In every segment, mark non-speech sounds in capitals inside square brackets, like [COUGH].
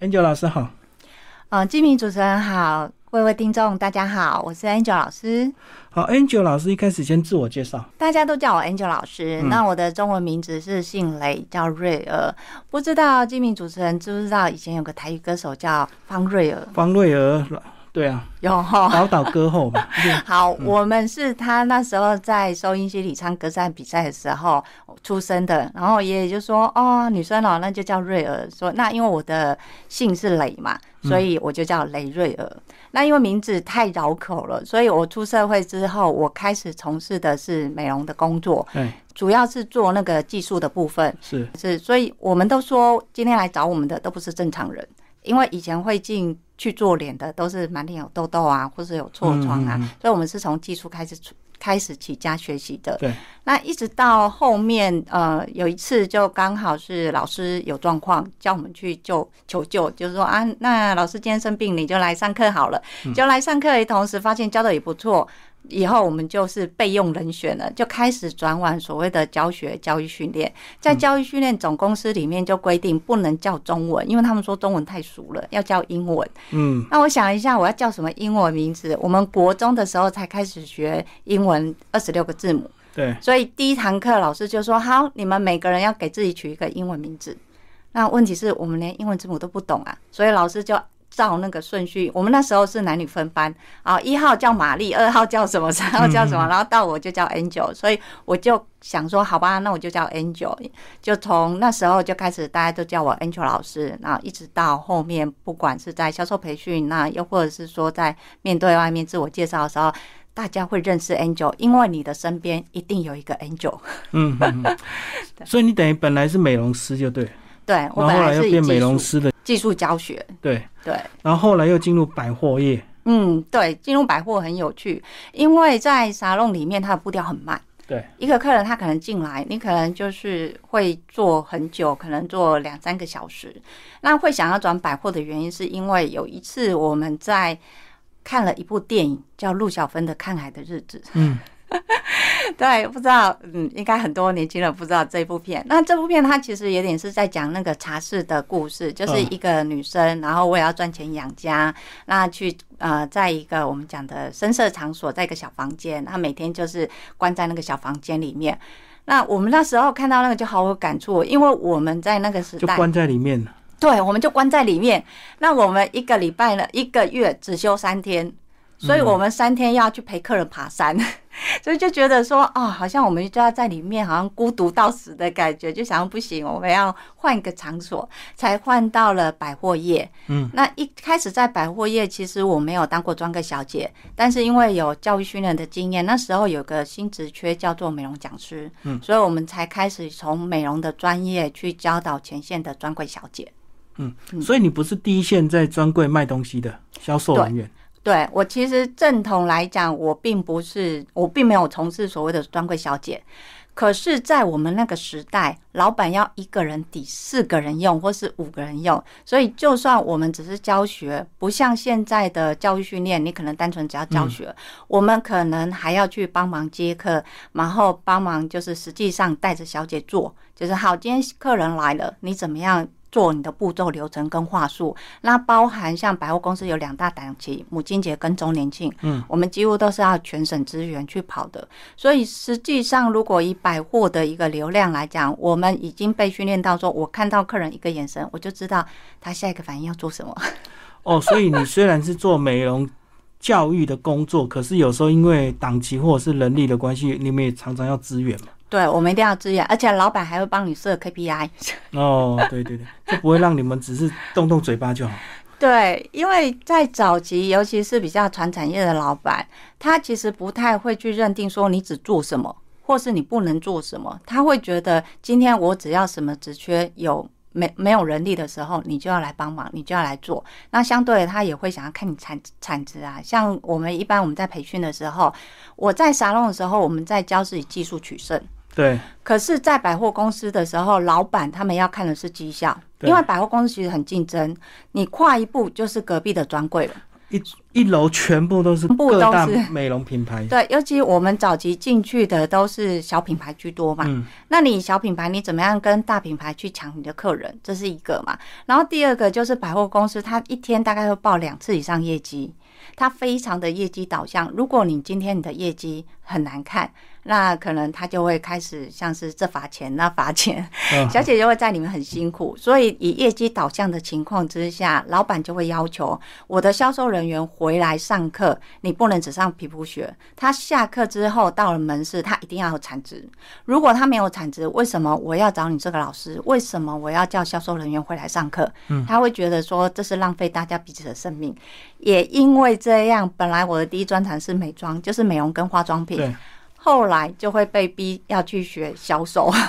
Angel 老师好，嗯，金明主持人好，各位听众大家好，我是 Angel 老师。好，Angel 老师一开始先自我介绍，大家都叫我 Angel 老师。那我的中文名字是姓雷，叫瑞儿。不知道金明主持人知不知道，以前有个台语歌手叫方瑞儿。方瑞儿。对啊，有哈，宝岛歌后嘛。[LAUGHS] 好，我们是他那时候在收音机里唱歌赛比赛的时候出生的，然后爷爷就说：“哦，女生哦，那就叫瑞儿。”说那因为我的姓是雷嘛，所以我就叫雷瑞儿。那因为名字太绕口了，所以我出社会之后，我开始从事的是美容的工作，对，主要是做那个技术的部分。是是，所以我们都说今天来找我们的都不是正常人，因为以前会进。去做脸的都是满脸有痘痘啊，或者有痤疮啊，所以我们是从技术开始开始起家学习的。对，那一直到后面，呃，有一次就刚好是老师有状况，叫我们去救求救，就是说啊，那老师今天生病，你就来上课好了，就来上课，同时发现教的也不错。以后我们就是备用人选了，就开始转往所谓的教学教育训练。在教育训练总公司里面就规定不能叫中文，因为他们说中文太熟了，要叫英文。嗯，那我想一下，我要叫什么英文名字？我们国中的时候才开始学英文二十六个字母。对，所以第一堂课老师就说：“好，你们每个人要给自己取一个英文名字。”那问题是我们连英文字母都不懂啊，所以老师就。照那个顺序，我们那时候是男女分班啊，一号叫玛丽，二号叫什么，三号叫什么，然后到我就叫 Angel，所以我就想说，好吧，那我就叫 Angel，就从那时候就开始，大家都叫我 Angel 老师，然后一直到后面，不管是在销售培训，那又或者是说在面对外面自我介绍的时候，大家会认识 Angel，因为你的身边一定有一个 Angel。嗯，[LAUGHS] 所以你等于本来是美容师就对。对，我本来是变美容师的技术教学。对对，然后后来又进入百货业。嗯，对，进入百货很有趣，因为在沙龙里面，它的步调很慢。对，一个客人他可能进来，你可能就是会坐很久，可能坐两三个小时。那会想要转百货的原因，是因为有一次我们在看了一部电影，叫陆小芬的《看海的日子》。嗯。[LAUGHS] [LAUGHS] 对，不知道，嗯，应该很多年轻人不知道这部片。那这部片它其实有点是在讲那个茶室的故事，就是一个女生，然后为了要赚钱养家，那去呃，在一个我们讲的深色场所，在一个小房间，她每天就是关在那个小房间里面。那我们那时候看到那个就好有感触，因为我们在那个时代就关在里面对，我们就关在里面。那我们一个礼拜呢，一个月只休三天。所以我们三天要去陪客人爬山，[LAUGHS] 所以就觉得说，哦，好像我们就要在里面，好像孤独到死的感觉，就想不行，我们要换一个场所，才换到了百货业。嗯，那一开始在百货业，其实我没有当过专柜小姐，但是因为有教育训练的经验，那时候有个新职缺叫做美容讲师，嗯，所以我们才开始从美容的专业去教导前线的专柜小姐。嗯，所以你不是第一线在专柜卖东西的销售人员。对我其实正统来讲，我并不是，我并没有从事所谓的专柜小姐。可是，在我们那个时代，老板要一个人抵四个人用，或是五个人用，所以就算我们只是教学，不像现在的教育训练，你可能单纯只要教学，我们可能还要去帮忙接客，然后帮忙就是实际上带着小姐做，就是好，今天客人来了，你怎么样？做你的步骤流程跟话术，那包含像百货公司有两大档期，母亲节跟周年庆，嗯，我们几乎都是要全省资源去跑的。所以实际上，如果以百货的一个流量来讲，我们已经被训练到说，我看到客人一个眼神，我就知道他下一个反应要做什么。哦，所以你虽然是做美容教育的工作，可是有时候因为档期或者是人力的关系，你们也常常要支援嘛。对，我们一定要支援，而且老板还会帮你设 KPI。哦，对对对，就不会让你们只是动动嘴巴就好。[LAUGHS] 对，因为在早期，尤其是比较传产业的老板，他其实不太会去认定说你只做什么，或是你不能做什么。他会觉得今天我只要什么职缺有没没有人力的时候，你就要来帮忙，你就要来做。那相对他也会想要看你产产值啊。像我们一般我们在培训的时候，我在沙龙的时候，我们在教自己技术取胜。对，可是，在百货公司的时候，老板他们要看的是绩效，因为百货公司其实很竞争，你跨一步就是隔壁的专柜了。一一楼全部都是各大美容品牌。对，尤其我们早期进去的都是小品牌居多嘛。嗯，那你小品牌，你怎么样跟大品牌去抢你的客人？这是一个嘛。然后第二个就是百货公司，它一天大概会报两次以上业绩，它非常的业绩导向。如果你今天你的业绩很难看，那可能他就会开始像是这罚钱那罚钱，嗯 [LAUGHS] 小姐姐会在里面很辛苦。所以以业绩导向的情况之下，老板就会要求我的销售人员回来上课，你不能只上皮肤学。他下课之后到了门市，他一定要有产值。如果他没有产值，为什么我要找你这个老师？为什么我要叫销售人员回来上课？嗯他会觉得说这是浪费大家彼此的生命。也因为这样，本来我的第一专长是美妆，就是美容跟化妆品，对，后来就会被逼要去学销售。[LAUGHS]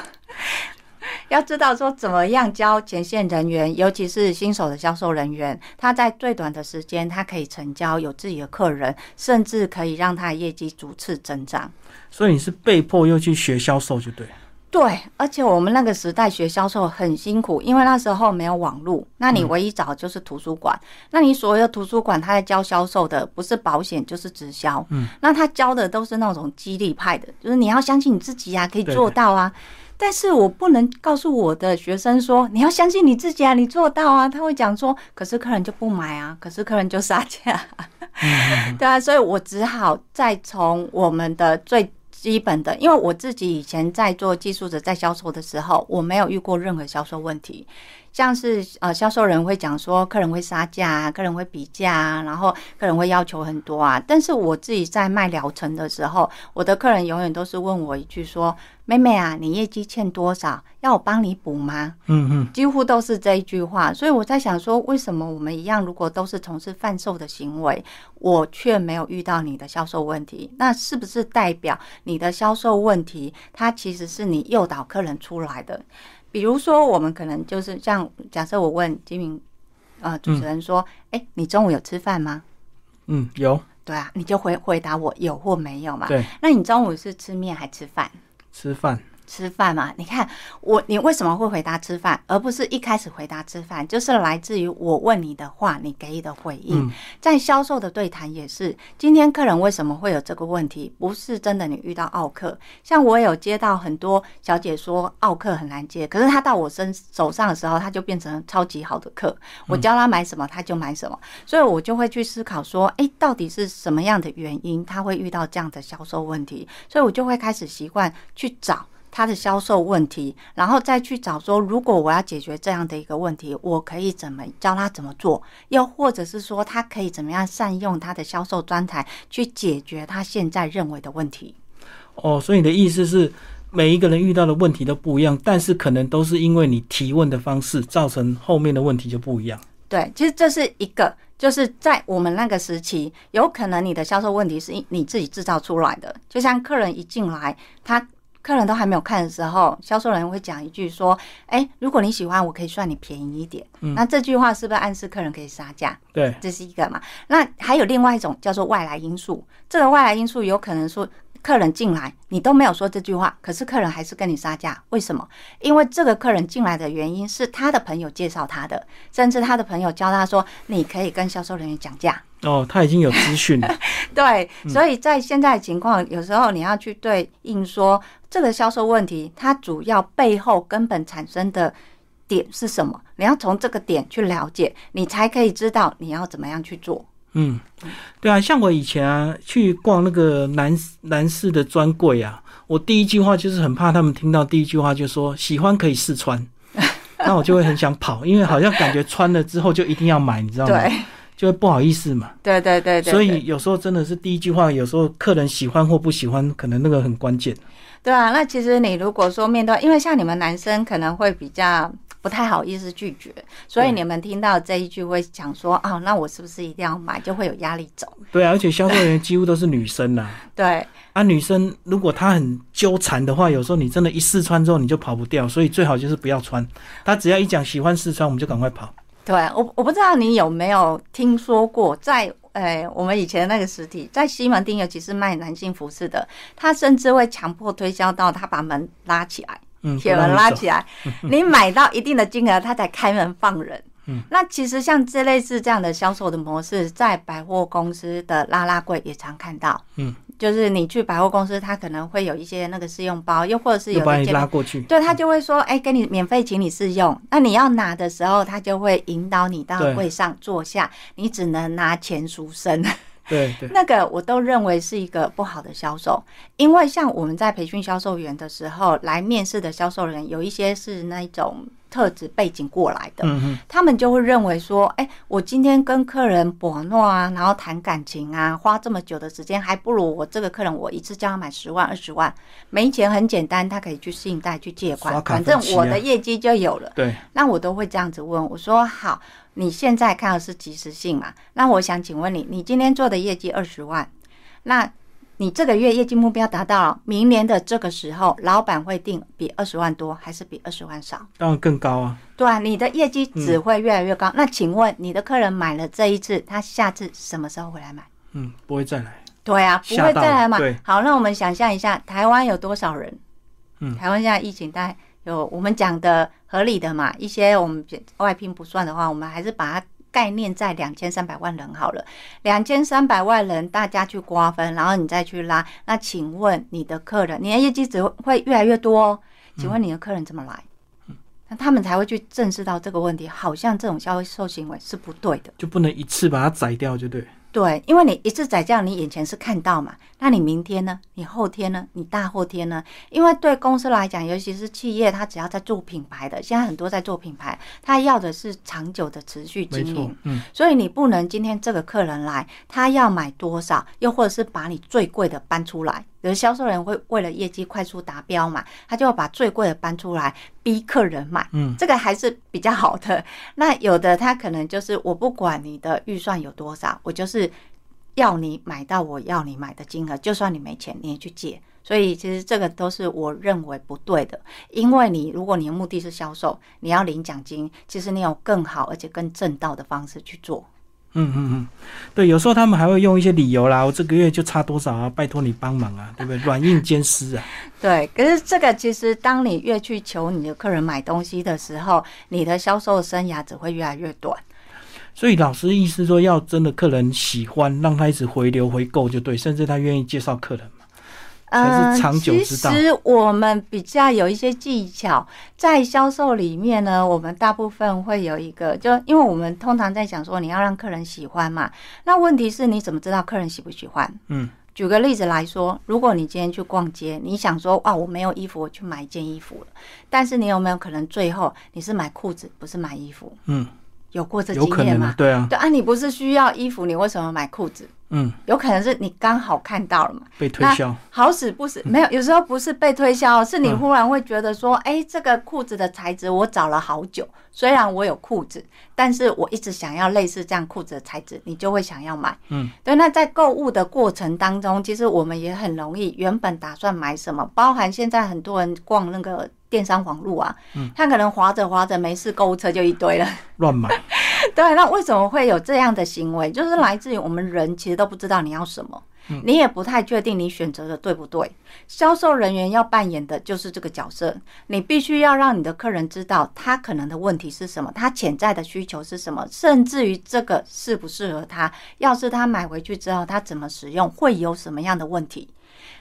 要知道说怎么样教前线人员，尤其是新手的销售人员，他在最短的时间，他可以成交，有自己的客人，甚至可以让他的业绩逐次增长。所以你是被迫又去学销售，就对。对，而且我们那个时代学销售很辛苦，因为那时候没有网络，那你唯一找的就是图书馆。那你所有图书馆他在教销售的，不是保险就是直销。嗯，那他教的都是那种激励派的，就是你要相信你自己啊，可以做到啊。但是我不能告诉我的学生说你要相信你自己啊，你做到啊。他会讲说，可是客人就不买啊，可是客人就杀价。对啊，所以我只好再从我们的最基本的，因为我自己以前在做技术者在销售的时候，我没有遇过任何销售问题。像是呃，销售人会讲说，客人会杀价啊，客人会比价啊，然后客人会要求很多啊。但是我自己在卖疗程的时候，我的客人永远都是问我一句说：“妹妹啊，你业绩欠多少？要我帮你补吗？”嗯嗯，几乎都是这一句话，所以我在想说，为什么我们一样，如果都是从事贩售的行为，我却没有遇到你的销售问题？那是不是代表你的销售问题，它其实是你诱导客人出来的？比如说，我们可能就是像假设我问金明，呃，主持人说：“哎、你中午有吃饭吗嗯，有？”对啊，你就回回答我有或没有嘛。对，那你中午是吃面还吃饭？吃饭。吃饭嘛？你看我，你为什么会回答吃饭，而不是一开始回答吃饭？就是来自于我问你的话，你给予的回应。嗯在销售的对谈也是，今天客人为什么会有这个问题？不是真的你遇到奥客，像我有接到很多小姐说奥客很难接，可是他到我身手上的时候，他就变成超级好的客。我教他买什么，他就买什么，所以我就会去思考说，诶，到底是什么样的原因他会遇到这样的销售问题？所以我就会开始习惯去找。他的销售问题，然后再去找说，如果我要解决这样的一个问题，我可以怎么教他怎么做，又或者是说，他可以怎么样善用他的销售专才去解决他现在认为的问题。哦，所以你的意思是，每一个人遇到的问题都不一样，但是可能都是因为你提问的方式造成后面的问题就不一样。对，其实这是一个，就是在我们那个时期，有可能你的销售问题是你自己制造出来的，就像客人一进来，他。客人都还没有看的时候，销售人员会讲一句说：“哎、如果你喜欢，我可以算你便宜一点。嗯那这句话是不是暗示客人可以杀价？对，这是一个嘛？那还有另外一种叫做外来因素，这个外来因素有可能说客人进来，你都没有说这句话，可是客人还是跟你杀价，为什么？因为这个客人进来的原因是他的朋友介绍他的，甚至他的朋友教他说，你可以跟销售人员讲价。哦，他已经有资讯了。[LAUGHS] 对，所以在现在的情况，有时候你要去对应说这个销售问题，它主要背后根本产生的点是什么？你要从这个点去了解，你才可以知道你要怎么样去做。嗯，对啊，像我以前啊去逛那个男男士的专柜啊，我第一句话就是很怕他们听到第一句话就说喜欢可以试穿，[LAUGHS] 那我就会很想跑，因为好像感觉穿了之后就一定要买，你知道吗？对，就会不好意思嘛。对对对对，所以有时候真的是第一句话，有时候客人喜欢或不喜欢，可能那个很关键。对啊，那其实你如果说面对，因为像你们男生可能会比较不太好意思拒绝，所以你们听到这一句会想说，哦，那我是不是一定要买，就会有压力走。对啊，而且销售人员几乎都是女生呐、[LAUGHS] 对，啊，女生如果她很纠缠的话，有时候你真的一试穿之后你就跑不掉，所以最好就是不要穿。她只要一讲喜欢试穿，我们就赶快跑。对我我不知道你有没有听说过，在呃我们以前那个实体，在西门町，尤其是卖男性服饰的，他甚至会强迫推销到他把门拉起来，嗯，铁门拉起来，[LAUGHS] 你买到一定的金额，他才开门放人。嗯，那其实像这类似这样的销售的模式，在百货公司的拉拉柜也常看到。嗯，就是你去百货公司，他可能会有一些那个试用包，又或者是又把你有的店拉过去，对他就会说，哎、给你免费，请你试用。那你要拿的时候，他就会引导你到柜上坐下，你只能拿钱赎身。[LAUGHS] 对对，那个我都认为是一个不好的销售，因为像我们在培训销售员的时候，来面试的销售人有一些是那一种特质背景过来的，他们就会认为说，哎、我今天跟客人博诺啊，然后谈感情啊，花这么久的时间，还不如我这个客人我一次叫他买十万、二十万，没钱很简单，他可以去信贷去借款反正我的业绩就有了。对，那我都会这样子问，我说好，你现在看的是及时性嘛？那我想请问你，你今天做的业绩二十万，那你这个月业绩目标达到了，明年的这个时候，老板会定比二十万多还是比二十万少？当然更高啊，对啊，你的业绩只会越来越高。那请问你的客人买了这一次，他下次什么时候回来买？嗯，不会再来，对啊，不会再来买对。好，那我们想象一下，台湾有多少人？嗯台湾现在疫情大概有我们讲的合理的嘛，一些我们外聘不算的话，我们还是把它概念在两千三百万人好了。两千三百万人，大家去瓜分，然后你再去拉。那请问你的客人，你的业绩只会越来越多哦？请问你的客人怎么来？那他们才会去正视到这个问题，好像这种销售行为是不对的。就不能一次把它宰掉，就对，对，因为你一次宰掉，你眼前是看到嘛，那你明天呢？你后天呢？你大后天呢？因为对公司来讲，尤其是企业，它只要在做品牌的，现在很多在做品牌，它要的是长久的持续经营。，嗯，所以你不能今天这个客人来，他要买多少，又或者是把你最贵的搬出来。有的销售人会为了业绩快速达标嘛，他就要把最贵的搬出来逼客人买。嗯，这个还是比较好的。那有的他可能就是我不管你的预算有多少，我就是要你买到我要你买的金额，就算你没钱你也去借。所以其实这个都是我认为不对的，因为你如果你的目的是销售，你要领奖金，其实你有更好而且更正道的方式去做。嗯嗯嗯，对，有时候他们还会用一些理由啦，我这个月就差多少啊，拜托你帮忙啊，对不对？软硬兼施啊，[LAUGHS] 对，可是这个其实当你越去求你的客人买东西的时候，你的销售生涯只会越来越短。所以老师意思说，要真的客人喜欢，让他一直回流回购就对，甚至他愿意介绍客人嘛。才是长久之道呃其实我们比较有一些技巧，在销售里面呢，我们大部分会有一个，就因为我们通常在讲说你要让客人喜欢嘛，那问题是你怎么知道客人喜不喜欢？嗯，举个例子来说，如果你今天去逛街，你想说哇，我没有衣服，我去买一件衣服了，但是你有没有可能最后你是买裤子，不是买衣服？嗯，有过这经验吗，？对啊，对啊，你不是需要衣服，你为什么买裤子？嗯，有可能是你刚好看到了嘛。被推销，好死不死，没有，有时候不是被推销，是你嗯忽然会觉得说，哎、这个裤子的材质我找了好久，虽然我有裤子，但是我一直想要类似这样裤子的材质，你就会想要买。嗯，对。那在购物的过程当中，其实我们也很容易，原本打算买什么，包含现在很多人逛那个电商网络啊，嗯他可能划着划着没事，购物车就一堆了。乱买，[LAUGHS] 对，那为什么会有这样的行为？就是来自于我们人其实都不知道你要什么，你也不太确定你选择的对不对。销售人员要扮演的就是这个角色，你必须要让你的客人知道他可能的问题是什么，他潜在的需求是什么，甚至于这个适不适合他。要是他买回去之后，他怎么使用，会有什么样的问题？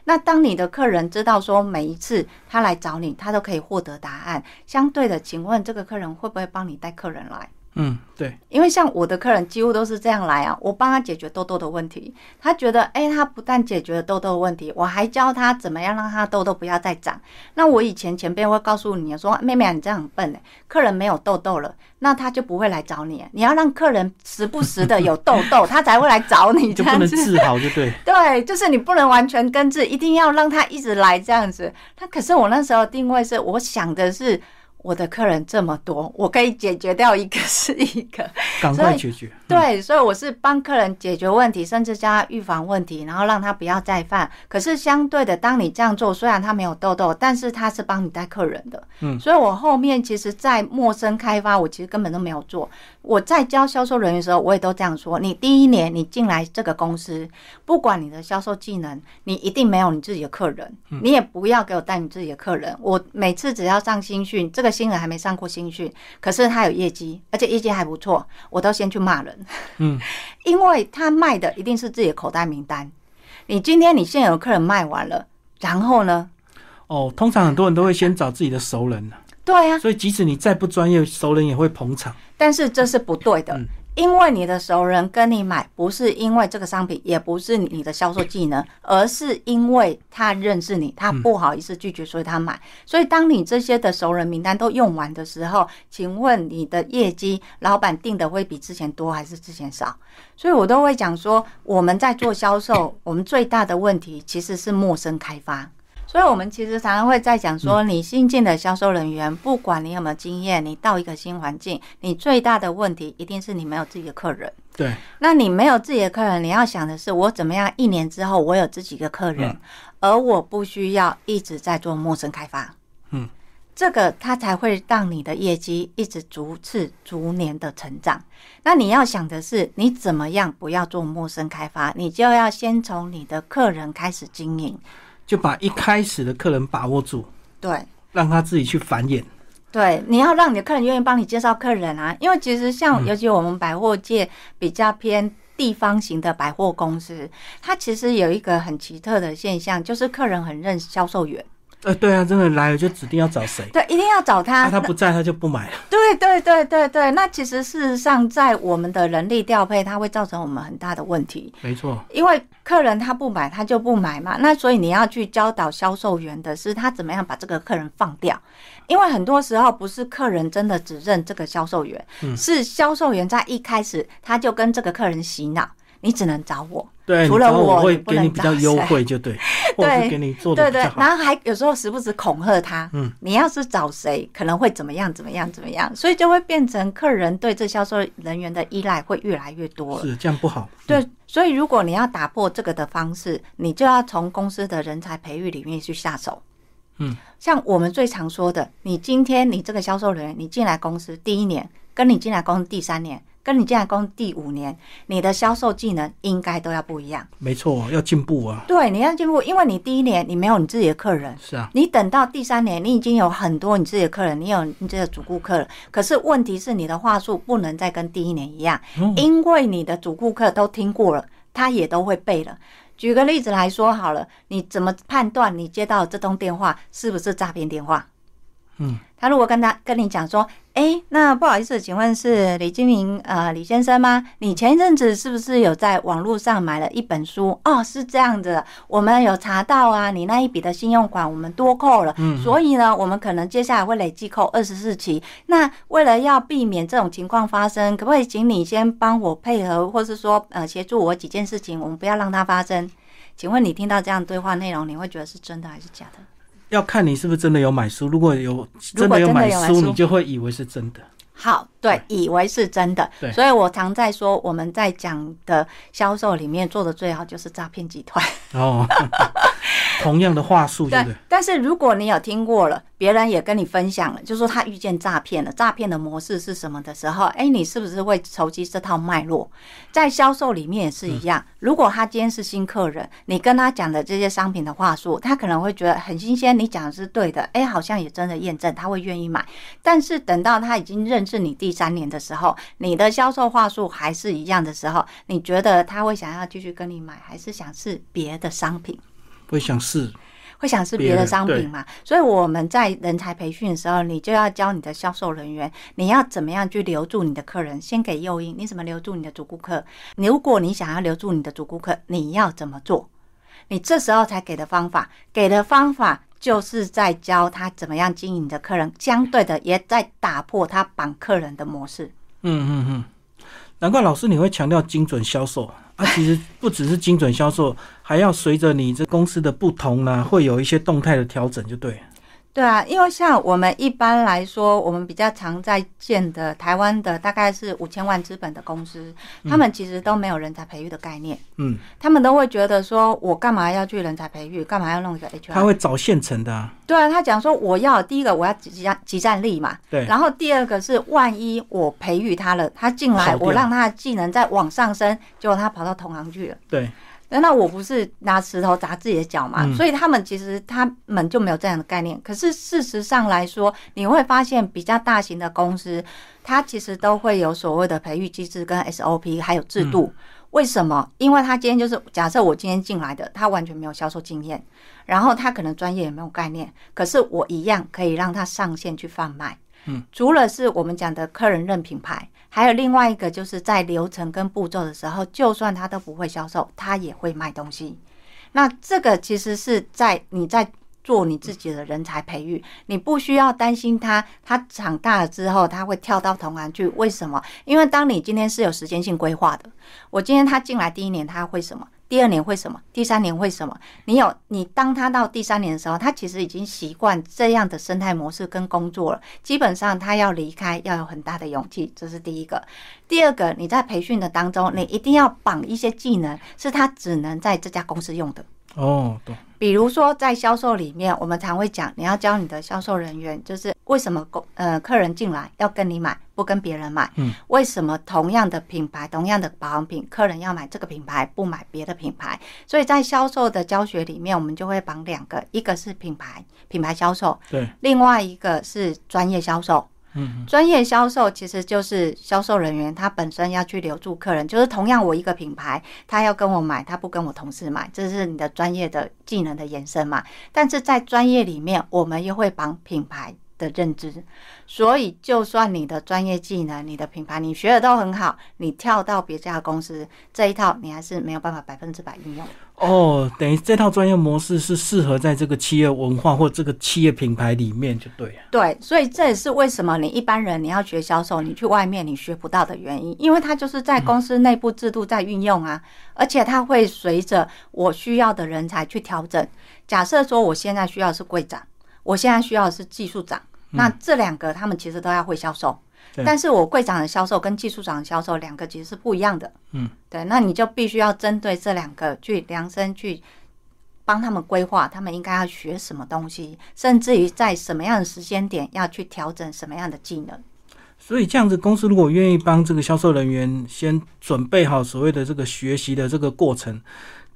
那当你的客人知道说每一次他来找你，他都可以获得答案，相对的，请问这个客人会不会帮你带客人来？嗯，对，因为像我的客人几乎都是这样来啊，我帮他解决痘痘的问题，他觉得，哎、他不但解决了痘痘的问题，我还教他怎么样让他痘痘不要再长。那我以前前辈会告诉你说，妹妹啊，你这样很笨哎，客人没有痘痘了，那他就不会来找你。你要让客人时不时的有痘痘，[LAUGHS] 他才会来找你，这就不能。治好就对，[LAUGHS] 对，就是你不能完全根治，一定要让他一直来这样子。那可是我那时候定位是，我想的是我的客人这么多，我可以解决掉一个 [LAUGHS] 是一个。赶快解决。对，所以我是帮客人解决问题，甚至教他预防问题，然后让他不要再犯。可是相对的，当你这样做，虽然他没有痘痘，但是他是帮你带客人的。嗯，所以我后面其实，在陌生开发，我其实根本都没有做。我在教销售人员的时候，我也都这样说：你第一年你进来这个公司，不管你的销售技能，你一定没有你自己的客人，你也不要给我带你自己的客人。我每次只要上新训，这个个新人还没上过新训，可是他有业绩，而且业绩还不错，我都先去骂人。嗯，[LAUGHS] 因为他卖的一定是自己的口袋名单。你今天你现有的客人卖完了，然后呢？哦，通常很多人都会先找自己的熟人对啊、所以即使你再不专业，熟人也会捧场。但是这是不对的，嗯因为你的熟人跟你买，不是因为这个商品，也不是你的销售技能，而是因为他认识你，他不好意思拒绝，所以他买。所以当你这些的熟人名单都用完的时候，请问你的业绩，老板定的会比之前多还是之前少？所以我都会讲说，我们在做销售，我们最大的问题其实是陌生开发。所以，我们其实常常会在讲说，你新进的销售人员，不管你有没有经验，你到一个新环境，你最大的问题一定是你没有自己的客人。对，那你没有自己的客人，你要想的是，我怎么样一年之后我有自己的客人，嗯而我不需要一直在做陌生开发。嗯，这个它才会让你的业绩一直逐次逐年的成长。那你要想的是，你怎么样不要做陌生开发，你就要先从你的客人开始经营。就把一开始的客人把握住，对，让他自己去繁衍。对，你要让你的客人愿意帮你介绍客人啊，因为其实像尤其我们百货界比较偏地方型的百货公司，它其实有一个很奇特的现象，就是客人很认销售员，呃，对啊，真的来了就指定要找谁，对，一定要找他。啊，他不在他就不买了。对对对对对，那其实事实上在我们的人力调配，它会造成我们很大的问题。没错，因为客人他不买，他就不买嘛。那所以你要去教导销售员的是他怎么样把这个客人放掉。因为很多时候不是客人真的只认这个销售员，是销售员在一开始他就跟这个客人洗脑，你只能找我。对，除了我会给你比较优惠，就对，[LAUGHS] 对给你做的对对。然后还有时候时不时恐吓他，嗯，你要是找谁，可能会怎么样怎么样怎么样，所以就会变成客人对这销售人员的依赖会越来越多了。是这样不好。对，所以如果你要打破这个的方式，你就要从公司的人才培育里面去下手。嗯，像我们最常说的，你今天你这个销售人员，你进来公司第一年，跟你进来公司第三年，跟你进来工第五年，你的销售技能应该都要不一样。没错，要进步啊。对，你要进步，因为你第一年你没有你自己的客人，是啊，你等到第三年，你已经有很多你自己的客人，你有你自己的主顾客了。可是问题是，你的话术不能再跟第一年一样，哦因为你的主顾客都听过了，他也都会背了。举个例子来说好了，你怎么判断你接到这通电话是不是诈骗电话？嗯，他如果跟他跟你讲说，哎、那不好意思，请问是李金明呃李先生吗？你前一阵子是不是有在网络上买了一本书？哦，是这样子，我们有查到啊，你那一笔的信用款我们多扣了，嗯所以呢，我们可能接下来会累计扣二十四期。那为了要避免这种情况发生，可不可以请你先帮我配合，或是说呃协助我几件事情，我们不要让它发生？请问你听到这样对话内容，你会觉得是真的还是假的？要看你是不是真的有买书。如果有真的有买书你就会以为是真的。好，对，以为是真的对，所以我常在说，我们在讲的销售里面做的最好就是诈骗集团。哦，[LAUGHS] 同样的话术，对？但是如果你有听过了，别人也跟你分享了，就说他遇见诈骗了，诈骗的模式是什么的时候，哎，你是不是会熟悉这套脉络？在销售里面也是一样，如果他今天是新客人，你跟他讲的这些商品的话术，他可能会觉得很新鲜，你讲的是对的，哎，好像也真的验证，他会愿意买。但是等到他已经认识你第三年的时候，你的销售话术还是一样的时候，你觉得他会想要继续跟你买，还是想试别的商品？会想试，会想是别的商品嘛？所以我们在人才培训的时候，你就要教你的销售人员，你要怎么样去留住你的客人。先给诱因，你怎么留住你的主顾客？如果你想要留住你的主顾客，你要怎么做？你这时候才给的方法，给的方法就是在教他怎么样经营你的客人，相对的也在打破他绑客人的模式。嗯嗯嗯，难怪老师你会强调精准销售啊！[LAUGHS] 其实不只是精准销售，还要随着你这公司的不同呢、会有一些动态的调整，就对了。对啊，因为像我们一般来说，我们比较常在建的台湾的大概是五千万资本的公司，他们其实都没有人才培育的概念，嗯，他们都会觉得说，我干嘛要去人才培育，干嘛要弄一个 HR？他会找现成的、啊，对啊，他讲说我要第一个我要集战集战力嘛，对，然后第二个是万一我培育他了，他进来我让他的技能再往上升，结果他跑到同行去了。对，难道我不是拿石头砸自己的脚嘛？嗯所以他们其实他们就没有这样的概念。可是事实上来说，你会发现比较大型的公司，它其实都会有所谓的培育机制跟 SOP 还有制度。为什么？因为他今天就是假设我今天进来的，他完全没有销售经验，然后他可能专业也没有概念，可是我一样可以让他上线去贩卖。除了是我们讲的客人认品牌，还有另外一个就是在流程跟步骤的时候，就算他都不会销售，他也会卖东西。那这个其实是在你在做你自己的人才培育，你不需要担心他，他长大了之后他会跳到同行去。为什么？因为当你今天是有时间性规划的，我今天他进来第一年他会什么？第二年会什么？第三年会什么？你有你当他到第三年的时候，他其实已经习惯这样的生态模式跟工作了。基本上他要离开要有很大的勇气，这是第一个。第二个，你在培训的当中，你一定要绑一些技能，是他只能在这家公司用的。哦，对，比如说在销售里面，我们常会讲，你要教你的销售人员，就是为什么公呃客人进来要跟你买，不跟别人买。嗯，为什么同样的品牌、同样的保养品，客人要买这个品牌，不买别的品牌？所以在销售的教学里面，我们就会绑两个，一个是品牌品牌销售，对，另外一个是专业销售。嗯，专业销售其实就是销售人员他本身要去留住客人，就是同样我一个品牌，他要跟我买，他不跟我同事买，这是你的专业的技能的延伸嘛。但是在专业里面，我们又会绑品牌的认知，所以就算你的专业技能、你的品牌你学的都很好，你跳到别家公司这一套，你还是没有办法百分之百运用。哦，等于这套专业模式是适合在这个企业文化或这个企业品牌里面就对了。对，所以这也是为什么你一般人你要学销售，你去外面你学不到的原因，因为它就是在公司内部制度在运用啊，而且它会随着我需要的人才去调整。假设说我现在需要是柜长，我现在需要的是技术长，那这两个他们其实都要会销售。对但是我柜长的销售跟技术长的销售两个其实是不一样的。嗯，对，那你就必须要针对这两个去量身去帮他们规划，他们应该要学什么东西，甚至于在什么样的时间点要去调整什么样的技能。所以这样子，公司如果愿意帮这个销售人员先准备好所谓的这个学习的这个过程，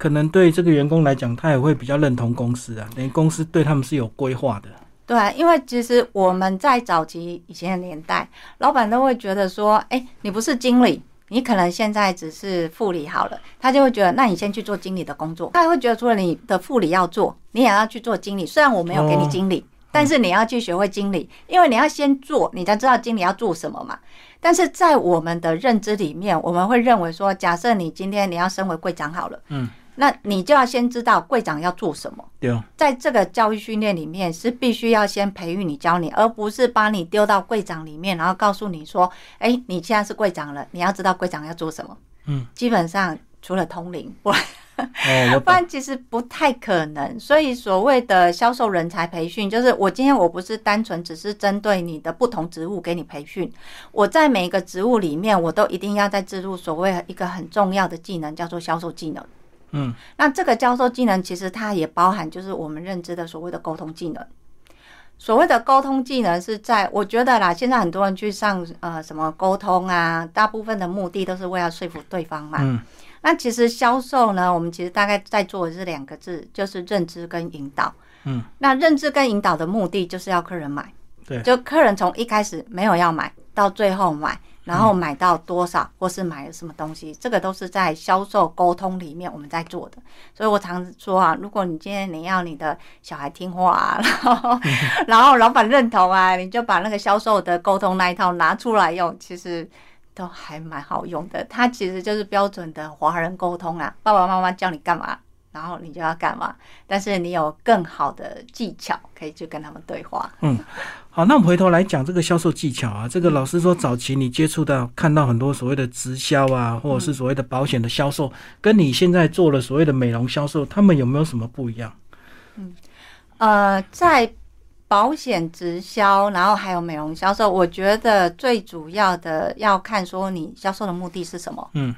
可能对这个员工来讲，他也会比较认同公司啊，等于公司对他们是有规划的。对啊，因为其实我们在早期以前的年代，老板都会觉得说，哎，你不是经理，你可能现在只是副理好了，他就会觉得，那你先去做经理的工作。他也会觉得，除了你的副理要做，你也要去做经理。虽然我没有给你经理，但是你要去学会经理，因为你要先做，你才知道经理要做什么嘛。但是在我们的认知里面，我们会认为说，假设你今天你要升为柜长好了，嗯，那你就要先知道柜长要做什么。对啊，在这个教育训练里面，是必须要先培育你、教你，而不是把你丢到柜长里面，然后告诉你说：“哎，你现在是柜长了，你要知道柜长要做什么。”嗯，基本上除了通灵，不然 [LAUGHS] 哦，不。然其实不太可能。所以所谓的销售人才培训，就是我今天我不是单纯只是针对你的不同职务给你培训，我在每一个职务里面，我都一定要再植入所谓一个很重要的技能，叫做销售技能。嗯，那这个销售技能其实它也包含就是我们认知的所谓的沟通技能。所谓的沟通技能是在，我觉得啦，现在很多人去上呃什么沟通啊，大部分的目的都是为了说服对方嘛。嗯，那其实销售呢，我们其实大概在做的是两个字，就是认知跟引导。嗯，那认知跟引导的目的就是要客人买，对就客人从一开始没有要买，到最后买，然后买到多少，或是买了什么东西，这个都是在销售沟通里面我们在做的。所以我常说啊，如果你今天你要你的小孩听话、啊，[LAUGHS] 然后 [LAUGHS] 然后老板认同啊，你就把那个销售的沟通那一套拿出来用，其实都还蛮好用的。它其实就是标准的华人沟通啊，爸爸妈妈叫你干嘛，然后你就要干嘛，但是你有更好的技巧可以去跟他们对话。好，那我们回头来讲这个销售技巧啊。这个老师说，早期你接触到看到很多所谓的直销啊，或者是所谓的保险的销售，跟你现在做了所谓的美容销售，他们有没有什么不一样？呃，在保险直销，然后还有美容销售，我觉得最主要的要看说你销售的目的是什么。嗯，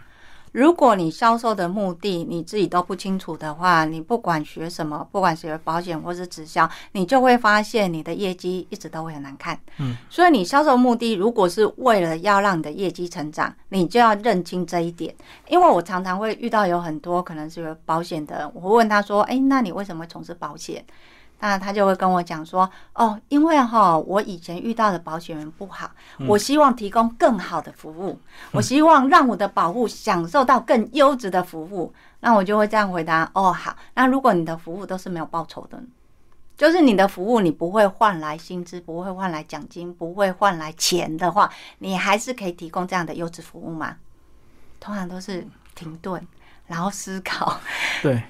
如果你销售的目的你自己都不清楚的话，你不管学什么，不管学保险或是直销，你就会发现你的业绩一直都会很难看。嗯，所以你销售目的如果是为了要让你的业绩成长，你就要认清这一点。因为我常常会遇到有很多可能是保险的，我会问他说：“哎，那你为什么会从事保险？”那他就会跟我讲说：“哦，因为哈，我以前遇到的保险员不好，我希望提供更好的服务，我希望让我的保护享受到更优质的服务。”那我就会这样回答：“哦，好。那如果你的服务都是没有报酬的，就是你的服务你不会换来薪资，不会换来奖金，不会换来钱的话，你还是可以提供这样的优质服务吗？通常都是停顿。”然后思考，对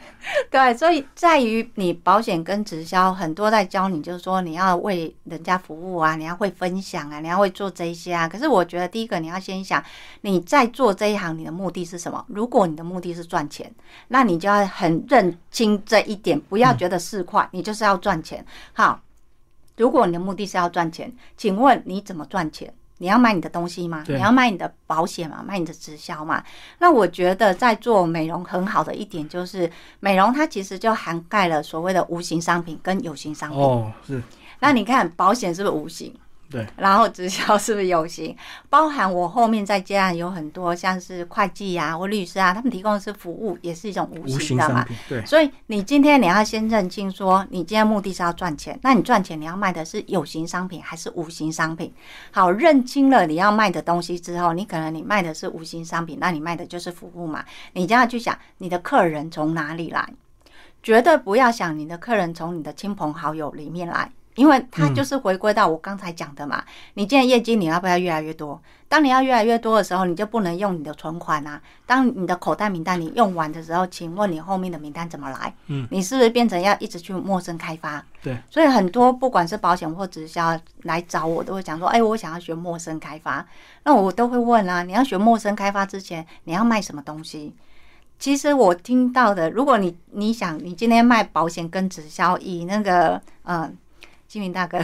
对，所以在于你保险跟直销很多在教你，就是说你要为人家服务啊，你要会分享啊，你要会做这些啊。可是我觉得第一个你要先想你在做这一行，你的目的是什么？如果你的目的是赚钱，那你就要很认清这一点，不要觉得四块，你就是要赚钱。好，如果你的目的是要赚钱，请问你怎么赚钱？你要卖你的东西吗？你要卖你的保险吗？卖你的直销吗？那我觉得在做美容很好的一点就是，美容它其实就涵盖了所谓的无形商品跟有形商品。哦，是。那你看保险是不是无形？对，然后直销是不是有形？[LAUGHS] 包含我后面再加有很多像是会计啊或律师啊，他们提供的是服务，也是一种无形的嘛。对。所以你今天你要先认清，说你今天目的是要赚钱，那你赚钱你要卖的是有形商品还是无形商品？好，认清了你要卖的东西之后，你可能你卖的是无形商品，那你卖的就是服务嘛。你就要去想你的客人从哪里来，绝对不要想你的客人从你的亲朋好友里面来。因为它就是回归到我刚才讲的嘛，你今天业绩你要不要越来越多？当你要越来越多的时候，你就不能用你的存款啊。当你的口袋名单你用完的时候，请问你后面的名单怎么来？嗯，你是不是变成要一直去陌生开发？对，所以很多不管是保险或直销来找我，都会讲说：“哎，我想要学陌生开发。”那我都会问啊，你要学陌生开发之前，你要卖什么东西？其实我听到的，如果你你想你今天卖保险跟直销，以那个嗯。金明大哥，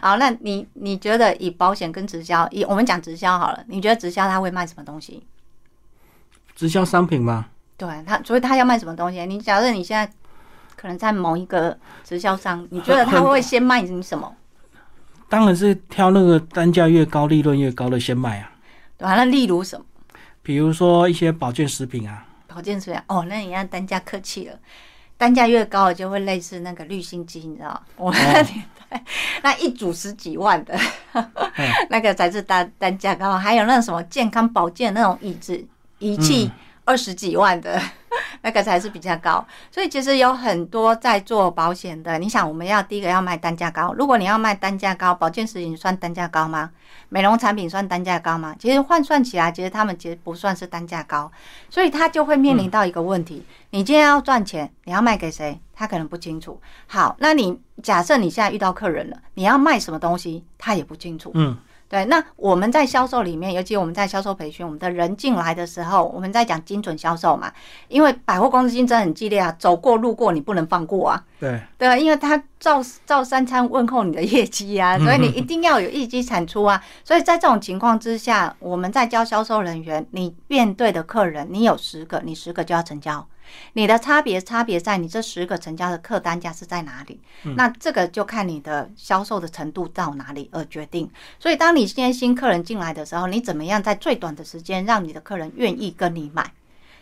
好，那你你觉得以保险跟直销，以我们讲直销好了，你觉得直销他会卖什么东西？直销商品吗？对他，所以他要卖什么东西？你假设你现在可能在某一个直销商，你觉得他会先卖你什么？当然是挑那个单价越高、利润越高的先卖啊。对啊，那例如什么？比如说一些保健食品啊。保健食品哦，那你要单价客气了。单价越高，就会类似那个滤芯机，你知道？我那年代那一组十几万的，[LAUGHS] 那个才是单单价高。还有那什么健康保健那种椅子仪器，二十几万的。[LAUGHS] 那个才是比较高，所以其实有很多在做保险的。你想，我们要第一个要卖单价高。如果你要卖单价高，保健食品算单价高吗？美容产品算单价高吗？其实换算起来，其实他们其实不算是单价高，所以他就会面临到一个问题：你今天要赚钱，你要卖给谁？他可能不清楚。好，那你假设你现在遇到客人了，你要卖什么东西，他也不清楚。嗯。对，那我们在销售里面，尤其我们在销售培训，我们的人进来的时候，我们在讲精准销售嘛。因为百货公司竞争很激烈啊，走过路过你不能放过啊。对对，因为他照照三餐问候你的业绩啊，[LAUGHS] 所以你一定要有业绩产出啊。所以在这种情况之下，我们在教销售人员，你面对的客人，你有十个，你十个就要成交。你的差别差别在你这十个成交的客单价是在哪里？那这个就看你的销售的程度到哪里而决定。所以，当你今天新客人进来的时候，你怎么样在最短的时间让你的客人愿意跟你买，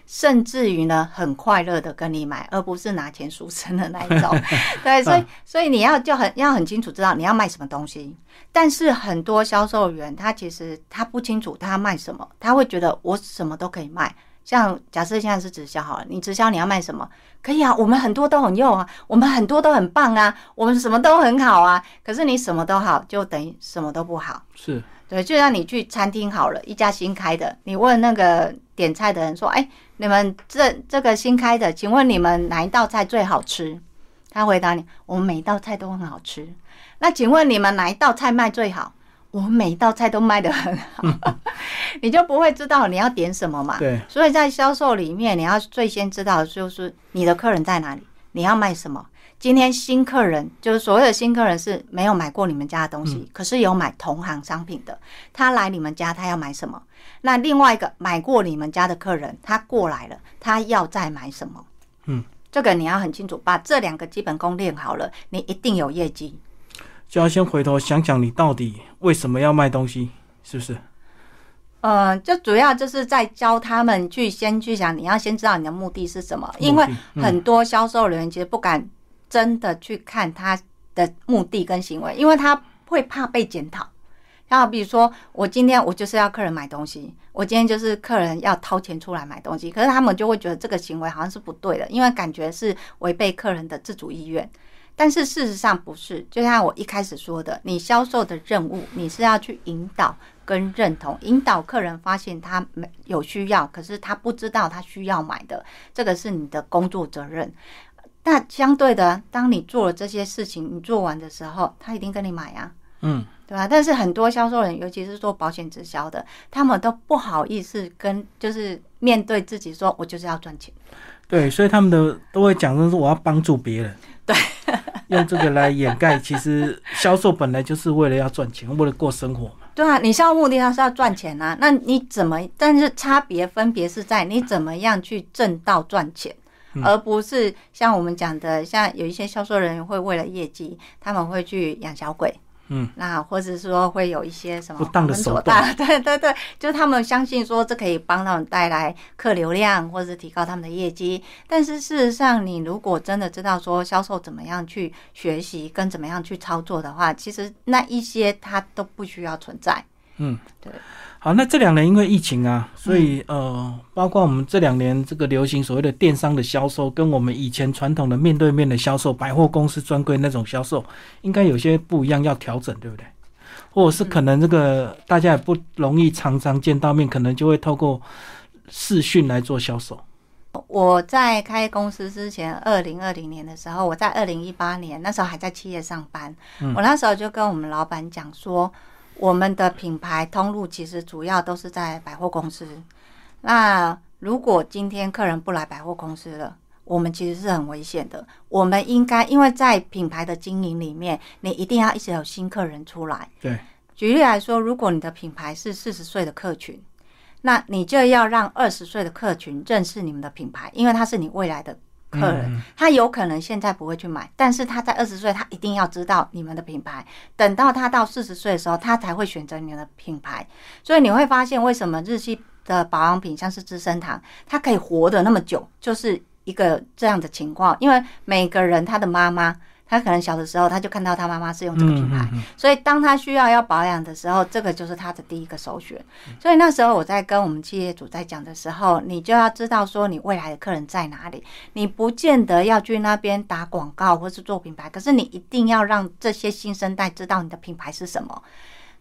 甚至于呢很快乐的跟你买，而不是拿钱赎身的那一种。[LAUGHS] 对，所以所以你要就很要很清楚知道你要卖什么东西。但是很多销售员他其实他不清楚他卖什么，他会觉得我什么都可以卖。像假设现在是直销好了，你直销你要卖什么？可以啊，我们很多都很用啊，我们很多都很棒啊，我们什么都很好啊。可是你什么都好，就等于什么都不好。是对，就像你去餐厅好了，一家新开的，你问那个点菜的人说：“哎，你们这这个新开的，请问你们哪一道菜最好吃？”他回答你：“我们每一道菜都很好吃。”那请问你们哪一道菜卖最好？我们每一道菜都卖得很好，[LAUGHS] 你就不会知道你要点什么嘛？对。所以在销售里面，你要最先知道的就是你的客人在哪里，你要卖什么。今天新客人就是所谓的新客人是没有买过你们家的东西，可是有买同行商品的。他来你们家，他要买什么？那另外一个买过你们家的客人，他过来了，他要再买什么？嗯，这个你要很清楚，把这两个基本功练好了，你一定有业绩。就要先回头想想你到底为什么要卖东西，是不是？呃，就主要就是在教他们去先去想，你要先知道你的目的是什么，因为很多销售人员其实不敢真的去看他的目的跟行为，因为他会怕被检讨。然后比如说，我今天我就是要客人买东西，我今天就是客人要掏钱出来买东西，可是他们就会觉得这个行为好像是不对的，因为感觉是违背客人的自主意愿。但是事实上不是，就像我一开始说的，你销售的任务你是要去引导跟认同，引导客人发现他没有需要，可是他不知道他需要买的，这个是你的工作责任。那相对的，当你做了这些事情，你做完的时候，他一定跟你买啊。嗯，对吧？但是很多销售人，尤其是做保险直销的，他们都不好意思跟，就是面对自己说，我就是要赚钱。对，所以他们的都会讲就是我要帮助别人，对，[LAUGHS] 用这个来掩盖，其实销售本来就是为了要赚钱，为了过生活嘛。对啊，你销售目的它是要赚钱啊，那你怎么？但是差别分别是在你怎么样去挣到赚钱。嗯而不是像我们讲的，像有一些销售人员会为了业绩，他们会去养小鬼，嗯，那或者说会有一些什么不当的手段，[LAUGHS] 对对对，就是他们相信说这可以帮他们带来客流量，或者是提高他们的业绩。但是事实上，你如果真的知道说销售怎么样去学习跟怎么样去操作的话，其实那一些它都不需要存在。嗯，对。好，那这两年因为疫情啊，所以、呃，包括我们这两年这个流行所谓的电商的销售，跟我们以前传统的面对面的销售，百货公司专柜那种销售，应该有些不一样，要调整，对不对？或者是可能这个大家也不容易常常见到面，可能就会透过视讯来做销售。我在开公司之前，二零二零年的时候，我在二零一八年那时候还在企业上班，嗯我那时候就跟我们老板讲说，我们的品牌通路其实主要都是在百货公司。那如果今天客人不来百货公司了，我们其实是很危险的。我们应该因为在品牌的经营里面，你一定要一直有新客人出来。对，举例来说，如果你的品牌是四十岁的客群，那你就要让二十岁的客群认识你们的品牌，因为它是你未来的客人，嗯他有可能现在不会去买，但是他在二十岁，他一定要知道你们的品牌。等到他到四十岁的时候，他才会选择你们的品牌。所以你会发现，为什么日系的保养品像是资生堂，它可以活得那么久，就是一个这样的情况。因为每个人他的妈妈，他可能小的时候他就看到他妈妈是用这个品牌，所以当他需要要保养的时候，这个就是他的第一个首选。所以那时候我在跟我们企业主在讲的时候，你就要知道说你未来的客人在哪里，你不见得要去那边打广告或是做品牌，可是你一定要让这些新生代知道你的品牌是什么。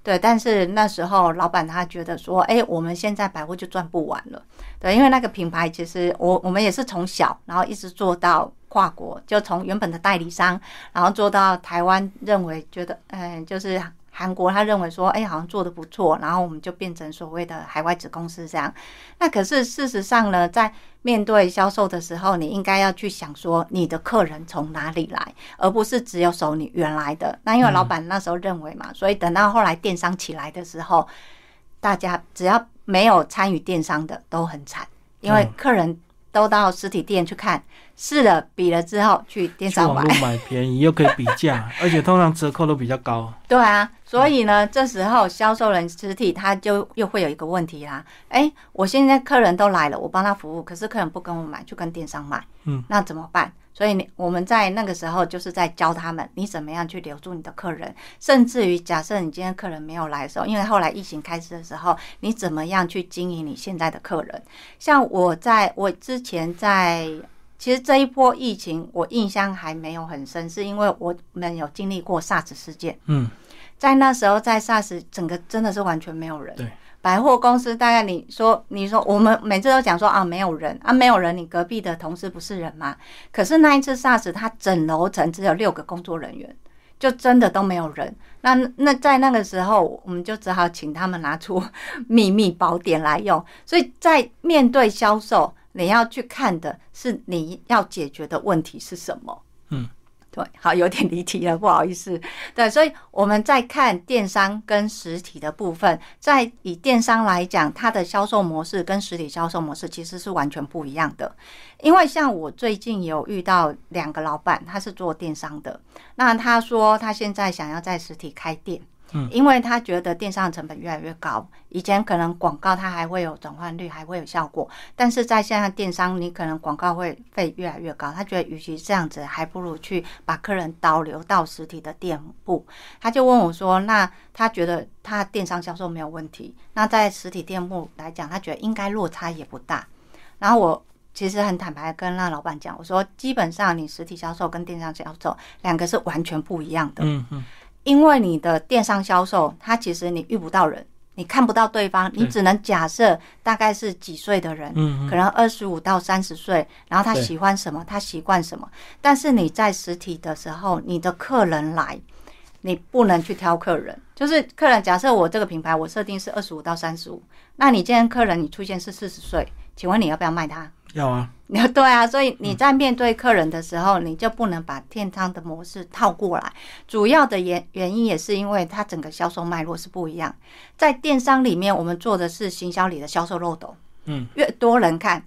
对，但是那时候老板他觉得说，哎，我们现在百货就赚不完了。对，因为那个品牌其实我我们也是从小，然后一直做到跨国，就从原本的代理商，然后做到台湾，认为觉得，嗯，就是韩国他认为说，哎，好像做的不错，然后我们就变成所谓的海外子公司这样。那可是事实上呢，在面对销售的时候，你应该要去想说，你的客人从哪里来，而不是只有守你原来的。那因为老板那时候认为嘛，所以等到后来电商起来的时候，大家只要没有参与电商的都很惨，因为嗯客人都到实体店去看，试了比了之后去电去商买。买便宜又可以比价，而且通常折扣都比较高。[LAUGHS] 对啊，所以呢，这时候销售人实体他就又会有一个问题啦。哎，我现在客人都来了，我帮他服务，可是客人不跟我买，就跟电商买，嗯，那怎么办？所以你我们在那个时候就是在教他们，你怎么样去留住你的客人，甚至于假设你今天客人没有来的时候，因为后来疫情开始的时候，你怎么样去经营你现在的客人？像我在我之前在。其实这一波疫情，我印象还没有很深，是因为我们有经历过 SARS 事件。嗯，在那时候，在 SARS 整个真的是完全没有人。对，百货公司大概你说，你说我们每次都讲说啊，没有人啊，没有人，你隔壁的同事不是人吗？可是那一次 SARS，它整楼层只有六个工作人员，就真的都没有人。那那在那个时候，我们就只好请他们拿出 [LAUGHS] 秘密宝典来用。所以在面对销售，你要去看的是你要解决的问题是什么。嗯，对，好，有点离题了，不好意思。对，所以我们在看电商跟实体的部分，在以电商来讲，它的销售模式跟实体销售模式其实是完全不一样的。因为像我最近有遇到两个老板，他是做电商的，那他说他现在想要在实体开店。嗯，因为他觉得电商的成本越来越高，以前可能广告它还会有转换率，还会有效果，但是在现在电商，你可能广告会费越来越高。他觉得与其这样子，还不如去把客人导流到实体的店铺。他就问我说：“那他觉得他电商销售没有问题，那在实体店铺来讲，他觉得应该落差也不大。”然后我其实很坦白跟那老板讲，我说：“基本上你实体销售跟电商销售两个是完全不一样的。”嗯嗯。因为你的电商销售，它其实你遇不到人，你看不到对方，你只能假设大概是几岁的人，嗯，可能二十五到三十岁，然后他喜欢什么，他习惯什么。但是你在实体的时候，你的客人来，你不能去挑客人，就是客人。假设我这个品牌我设定是二十五到三十五，那你今天客人你出现是四十岁，请问你要不要卖他？要啊，[LAUGHS] 对啊，所以你在面对客人的时候，你就不能把电商的模式套过来。主要的原原因也是因为它整个销售脉络是不一样。在电商里面，我们做的是行销里的销售漏斗，嗯，越多人看，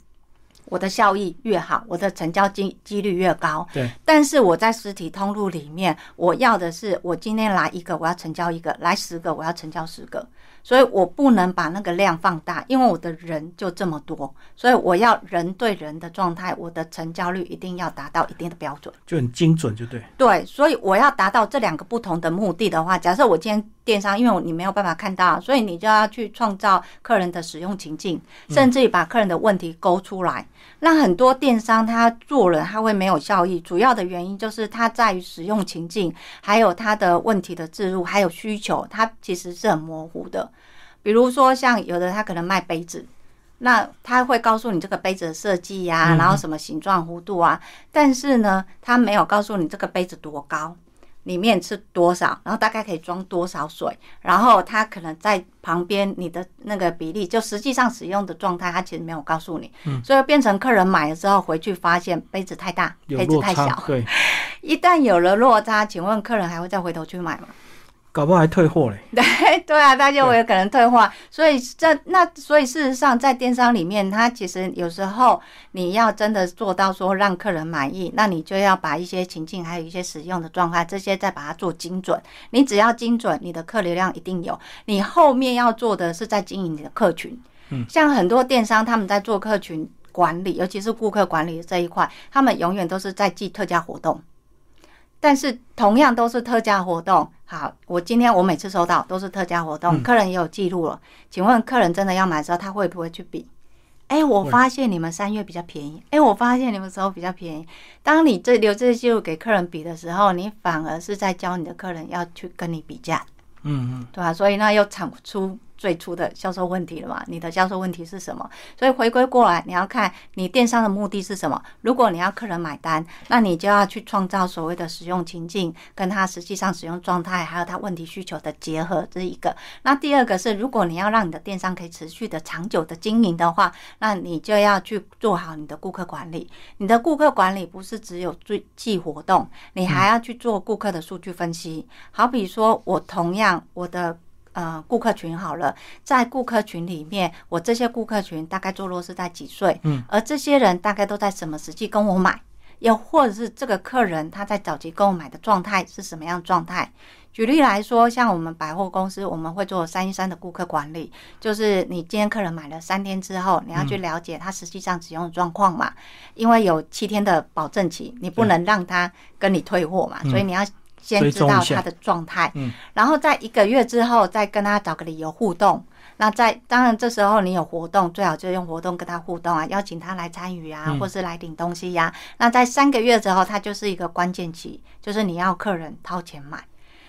我的效益越好，我的成交几几率越高。对。但是我在实体通路里面，我要的是我今天来一个，我要成交一个；来十个，我要成交十个。所以我不能把那个量放大，因为我的人就这么多，所以我要人对人的状态，我的成交率一定要达到一定的标准，就很精准，就对。对，所以我要达到这两个不同的目的的话，假设我今天电商，因为你没有办法看到，所以你就要去创造客人的使用情境，甚至于把客人的问题勾出来。那很多电商他做了，他会没有效益，主要的原因就是他在于使用情境，还有他的问题的置入，还有需求，它其实是很模糊的。比如说，像有的他可能卖杯子，那他会告诉你这个杯子的设计呀，然后什么形状、弧度啊，但是呢，他没有告诉你这个杯子多高，里面是多少，然后大概可以装多少水，然后他可能在旁边你的那个比例，就实际上使用的状态，他其实没有告诉你，所以变成客人买了之后回去发现杯子太大，杯子太小，对，[LAUGHS] 一旦有了落差，请问客人还会再回头去买吗？搞不好还退货嘞？[LAUGHS] 对对啊，他就有可能退货。[LAUGHS] 所以这那所以事实上，在电商里面，它其实有时候你要真的做到说让客人满意，那你就要把一些情境，还有一些使用的状态，这些再把它做精准。你只要精准，你的客流量一定有。你后面要做的是在经营你的客群。嗯，像很多电商他们在做客群管理，尤其是顾客管理这一块，他们永远都是在记特价活动。但是同样都是特价活动，好，我今天我每次收到都是特价活动，客人也有记录了。请问客人真的要买的时候，他会不会去比？哎，我发现你们三月比较便宜，哎，我发现你们时候比较便宜。当你这留这些记录给客人比的时候，你反而是在教你的客人要去跟你比价，嗯嗯，对吧？所以那又产出。最初的销售问题了嘛？你的销售问题是什么？所以回归过来，你要看你电商的目的是什么。如果你要客人买单，那你就要去创造所谓的使用情境，跟他实际上使用状态，还有他问题需求的结合，这是一个。那第二个是，如果你要让你的电商可以持续的、长久的经营的话，那你就要去做好你的顾客管理。你的顾客管理不是只有最记活动，你还要去做顾客的数据分析。好比说，我同样我的。呃，顾客群好了，在顾客群里面，我这些顾客群大概坐落是在几岁？嗯，而这些人大概都在什么时期跟我买？又或者是这个客人他在早期购买的状态是什么样状态？举例来说，像我们百货公司，我们会做三一三的顾客管理，就是你今天客人买了三天之后，你要去了解他实际上使用的状况嘛，因为有七天的保证期，你不能让他跟你退货嘛，所以你要。先知道他的状态，嗯，然后在一个月之后再跟他找个理由互动。那在当然这时候你有活动，最好就用活动跟他互动啊，邀请他来参与啊，或是来领东西呀。那在三个月之后，它就是一个关键期，就是你要客人掏钱买。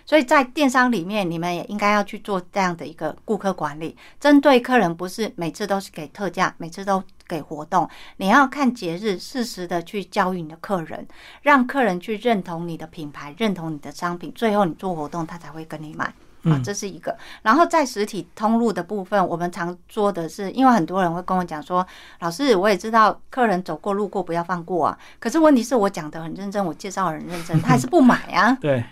所以在电商里面，你们也应该要去做这样的一个顾客管理，针对客人，不是每次都是给特价，每次都给活动。你要看节日，适时的去教育你的客人，让客人去认同你的品牌，认同你的商品，最后你做活动，他才会跟你买。啊，这是一个。然后在实体通路的部分，我们常做的是，因为很多人会跟我讲说，老师，我也知道客人走过路过不要放过啊，可是问题是我讲的很认真，我介绍很认真，他还是不买啊。[LAUGHS] 对。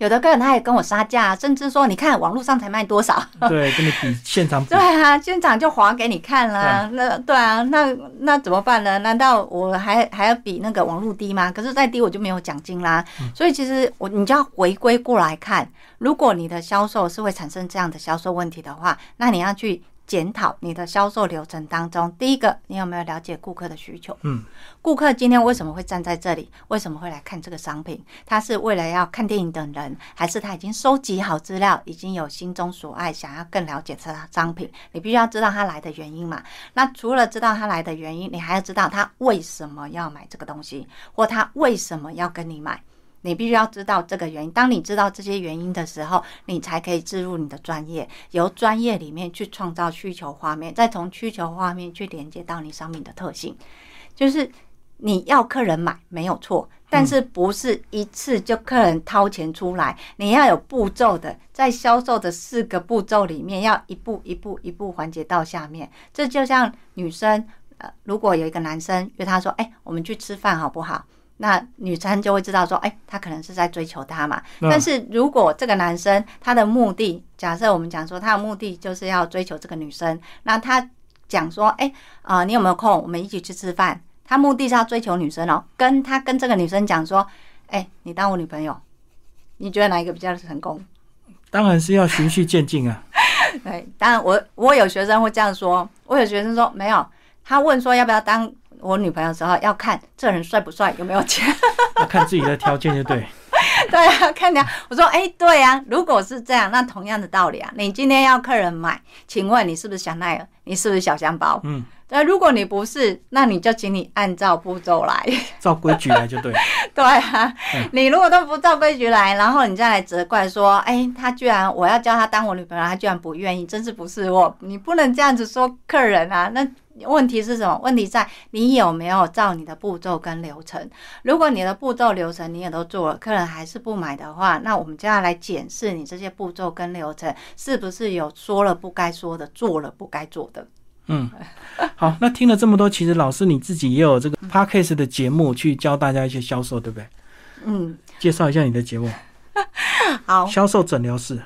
有的客人他也跟我杀价，甚至说：“你看网络上才卖多少？[LAUGHS] ”对，跟你比现场。对啊，现场就划给你看了。那对啊，那那怎么办呢？难道我还还要比那个网络低吗？可是再低我就没有奖金啦。所以其实我你就要回归过来看，如果你的销售是会产生这样的销售问题的话，那你要去。检讨你的销售流程当中，第一个，你有没有了解顾客的需求？嗯，顾客今天为什么会站在这里？为什么会来看这个商品？他是为了要看电影等人，还是他已经收集好资料，已经有心中所爱，想要更了解这商品？你必须要知道他来的原因嘛。那除了知道他来的原因，你还要知道他为什么要买这个东西，或他为什么要跟你买。你必须要知道这个原因。当你知道这些原因的时候，你才可以置入你的专业，由专业里面去创造需求画面，再从需求画面去连接到你商品的特性。就是你要客人买没有错，但是不是一次就客人掏钱出来，你要有步骤的，在销售的四个步骤里面，要一步一步一步环节到下面。这就像女生，呃，如果有一个男生约她说：“哎，我们去吃饭好不好？”那女生就会知道说，哎，他可能是在追求她嘛。但是如果这个男生他的目的，假设我们讲说他的目的就是要追求这个女生，那他讲说，哎，啊，你有没有空？我们一起去吃饭。他目的是要追求女生哦，跟他跟这个女生讲说，哎，你当我女朋友，你觉得哪一个比较成功？当然是要循序渐进啊。对，当然我我有学生会这样说，我有学生说没有，他问说要不要当。我女朋友时候要看这人帅不帅，有没有钱，[LAUGHS] 要看自己的条件就对。[LAUGHS] 对啊，看你。我说，哎，对啊，如果是这样，那同样的道理啊，你今天要客人买，请问你是不是香奈儿？你是不是小香包？嗯，那。如果你不是，那你就请你按照步骤来，[LAUGHS] 照规矩来就对。对啊，你如果都不照规矩来，然后你再来责怪说，哎，他居然我要叫他当我女朋友，他居然不愿意，真是不是我？你不能这样子说客人啊，那。问题是什么？问题在你有没有照你的步骤跟流程？如果你的步骤流程你也都做了，客人还是不买的话，那我们就要来检视你这些步骤跟流程是不是有说了不该说的，做了不该做的。嗯，好，那听了这么多，其实老师你自己也有这个 podcast 的节目去教大家一些销售，对不对？嗯，介绍一下你的节目。[LAUGHS] 好，销售诊疗室。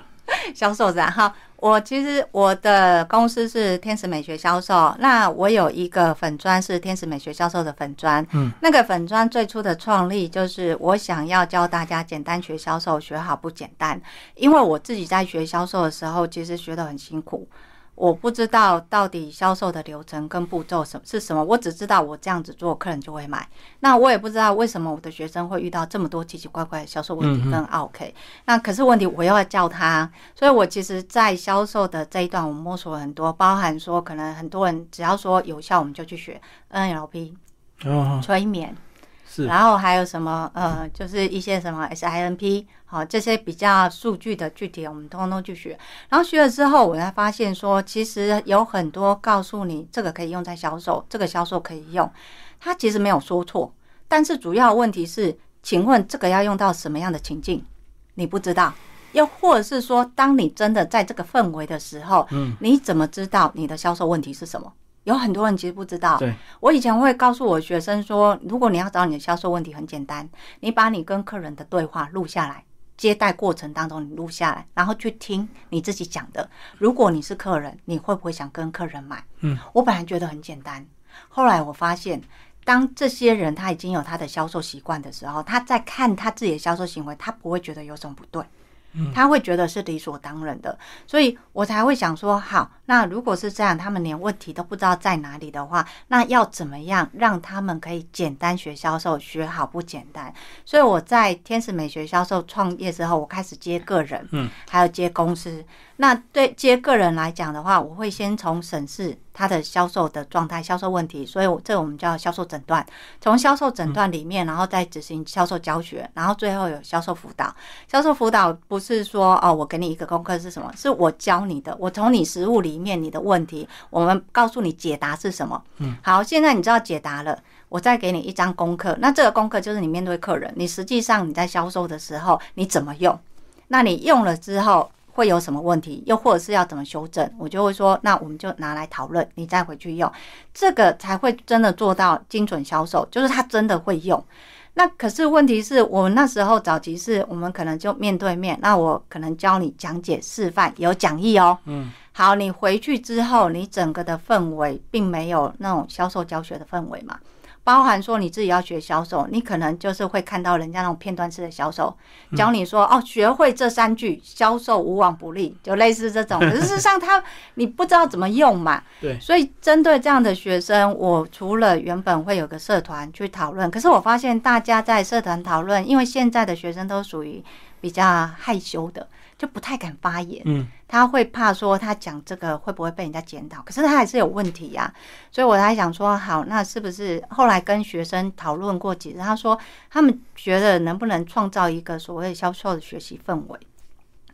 销售然哈。我其实我的公司是天使美学销售，那我有一个粉砖是天使美学销售的粉砖，嗯，那个粉砖最初的创立就是我想要教大家简单学销售，学好不简单，因为我自己在学销售的时候，其实学得很辛苦。我不知道到底销售的流程跟步骤什是什么，我只知道我这样子做，客人就会买。那我也不知道为什么我的学生会遇到这么多奇奇怪怪的销售问题跟 OK。那可是问题我又要教他，所以我其实，在销售的这一段，我摸索了很多，包含说可能很多人只要说有效，我们就去学 NLP，催眠。然后还有什么呃，就是一些什么 SINP，好这些比较数据的具体，我们通通去学。然后学了之后，我才发现说，其实有很多告诉你这个可以用在销售，这个销售可以用，他其实没有说错。但是主要问题是，请问这个要用到什么样的情境？你不知道，又或者是说，当你真的在这个氛围的时候，嗯，你怎么知道你的销售问题是什么？有很多人其实不知道。对，我以前会告诉我学生说，如果你要找你的销售问题，很简单，你把你跟客人的对话录下来，接待过程当中你录下来，然后去听你自己讲的。如果你是客人，你会不会想跟客人买？嗯，我本来觉得很简单，后来我发现，当这些人他已经有他的销售习惯的时候，他在看他自己的销售行为，他不会觉得有什么不对。他会觉得是理所当然的，所以我才会想说，好，那如果是这样，他们连问题都不知道在哪里的话，那要怎么样让他们可以简单学销售，学好不简单？所以我在天使美学销售创业之后，我开始接个人，嗯，还有接公司。那对接个人来讲的话，我会先从审视他的销售的状态、销售问题，所以我这我们叫销售诊断。从销售诊断里面，然后再执行销售教学，然后最后有销售辅导。销售辅导不是说哦，我给你一个功课是什么？是我教你的，我从你实物里面你的问题，我们告诉你解答是什么。嗯，好，现在你知道解答了，我再给你一张功课。那这个功课就是你面对客人，你实际上你在销售的时候你怎么用？那你用了之后。会有什么问题，又或者是要怎么修正，我就会说，那我们就拿来讨论，你再回去用，这个才会真的做到精准销售，就是他真的会用。那可是问题是我们那时候早期是我们可能就面对面，那我可能教你讲解示范，有讲义哦。嗯，好，你回去之后，你整个的氛围并没有那种销售教学的氛围嘛。包含说你自己要学销售，你可能就是会看到人家那种片段式的销售，教你说哦，学会这三句，销售无往不利，就类似这种。可是事实上，他你不知道怎么用嘛。对。所以针对这样的学生，我除了原本会有个社团去讨论，可是我发现大家在社团讨论，因为现在的学生都属于比较害羞的。就不太敢发言，嗯，他会怕说他讲这个会不会被人家检讨，可是他还是有问题呀，所以我才想说，好，那是不是后来跟学生讨论过几次，他说他们觉得能不能创造一个所谓销售的学习氛围，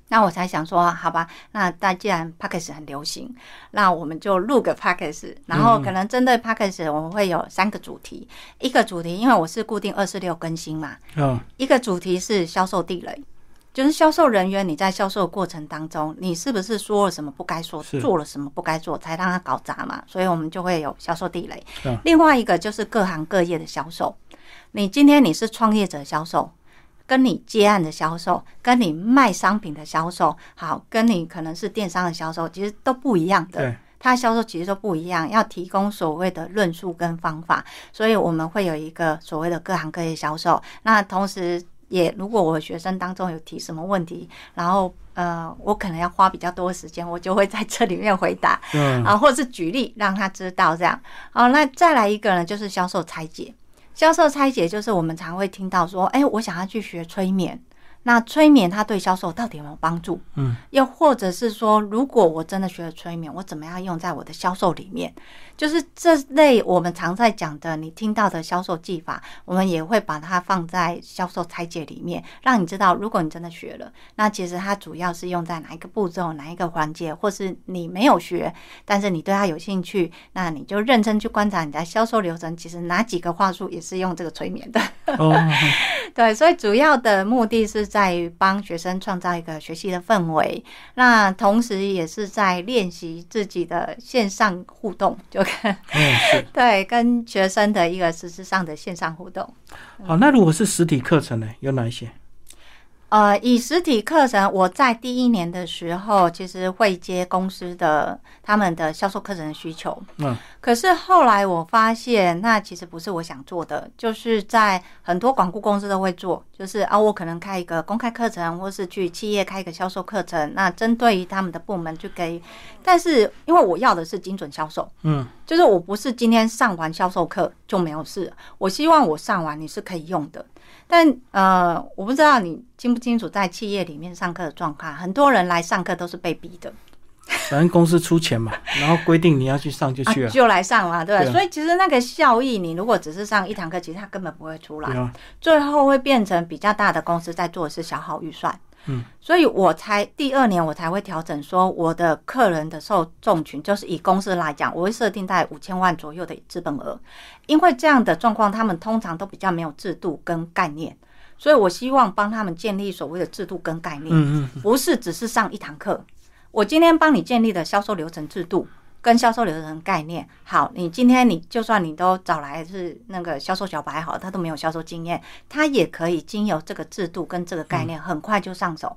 那我才想说，好吧，那但既然 p a c k a g e 很流行，那我们就录个 p a c k a g e 然后可能针对 p a c k a g e 我们会有三个主题，一个主题因为我是固定二四六更新嘛，嗯，一个主题是销售地雷。就是销售人员，你在销售过程当中，你是不是说了什么不该说，做了什么不该做，才让他搞砸嘛？所以我们就会有销售地雷。另外一个就是各行各业的销售，你今天你是创业者销售，跟你接案的销售，跟你卖商品的销售，好，跟你可能是电商的销售，其实都不一样的。他销售其实都不一样，要提供所谓的论述跟方法，所以我们会有一个所谓的各行各业销售。那同时。也，如果我学生当中有提什么问题，然后呃，我可能要花比较多的时间，我就会在这里面回答，[LAUGHS] 嗯，啊，或者是举例让他知道这样。好，那再来一个呢，就是销售拆解。销售拆解就是我们常会听到说，哎，我想要去学催眠。那催眠它对销售到底有没有帮助？嗯，又或者是说，如果我真的学了催眠，我怎么样用在我的销售里面？就是这类我们常在讲的，你听到的销售技法，我们也会把它放在销售拆解里面，让你知道，如果你真的学了，那其实它主要是用在哪一个步骤、哪一个环节，或是你没有学，但是你对它有兴趣，那你就认真去观察你的销售流程，其实哪几个话术也是用这个催眠的。哦，对，所以主要的目的是。在帮学生创造一个学习的氛围，那同时也是在练习自己的线上互动，就跟 [LAUGHS] 对跟学生的一个实质上的线上互动。好，那如果是实体课程呢，有哪一些？呃，以实体课程，我在第一年的时候，其实会接公司的他们的销售课程的需求。嗯，可是后来我发现，那其实不是我想做的，就是在很多广告公司都会做，就是啊，我可能开一个公开课程，或是去企业开一个销售课程，那针对于他们的部门去给，但是因为我要的是精准销售，嗯，就是我不是今天上完销售课就没有事，我希望我上完你是可以用的。但呃，我不知道你清不清楚在企业里面上课的状况。很多人来上课都是被逼的，反正公司出钱嘛，然后规定你要去上就去了，就来上嘛，对所以其实那个效益，你如果只是上一堂课，其实它根本不会出来，最后会变成比较大的公司在做的是消耗预算。嗯，所以我才第二年我才会调整，说我的客人的受众群就是以公司来讲，我会设定在五千万左右的资本额，因为这样的状况，他们通常都比较没有制度跟概念，所以我希望帮他们建立所谓的制度跟概念，嗯嗯，不是只是上一堂课，我今天帮你建立的销售流程制度。跟销售流程概念好，你今天你就算你都找来是那个销售小白好，他都没有销售经验，他也可以经由这个制度跟这个概念，很快就上手，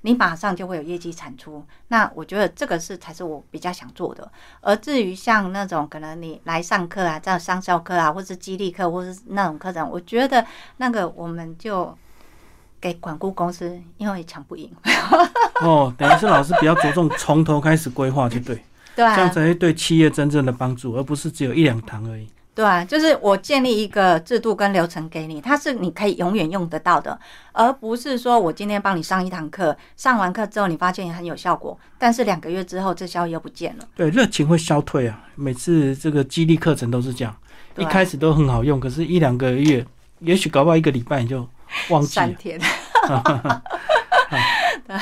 你马上就会有业绩产出。那我觉得这个是才是我比较想做的。而至于像那种可能你来上课啊，这样商销课啊，或是激励课，或是那种课程，我觉得那个我们就给管顾公司，因为抢不赢。哦，等于是老师比较着重从头开始规划，就对。对，这样才会对企业真正的帮助，而不是只有一两堂而已。对，啊就是我建立一个制度跟流程给你，它是你可以永远用得到的，而不是说我今天帮你上一堂课，上完课之后你发现很有效果，但是两个月之后这效益又不见了。对，热情会消退啊！每次这个激励课程都是这样，一开始都很好用，可是一两个月，也许搞不好一个礼拜你就忘记了。[LAUGHS] 三天。[LAUGHS] 对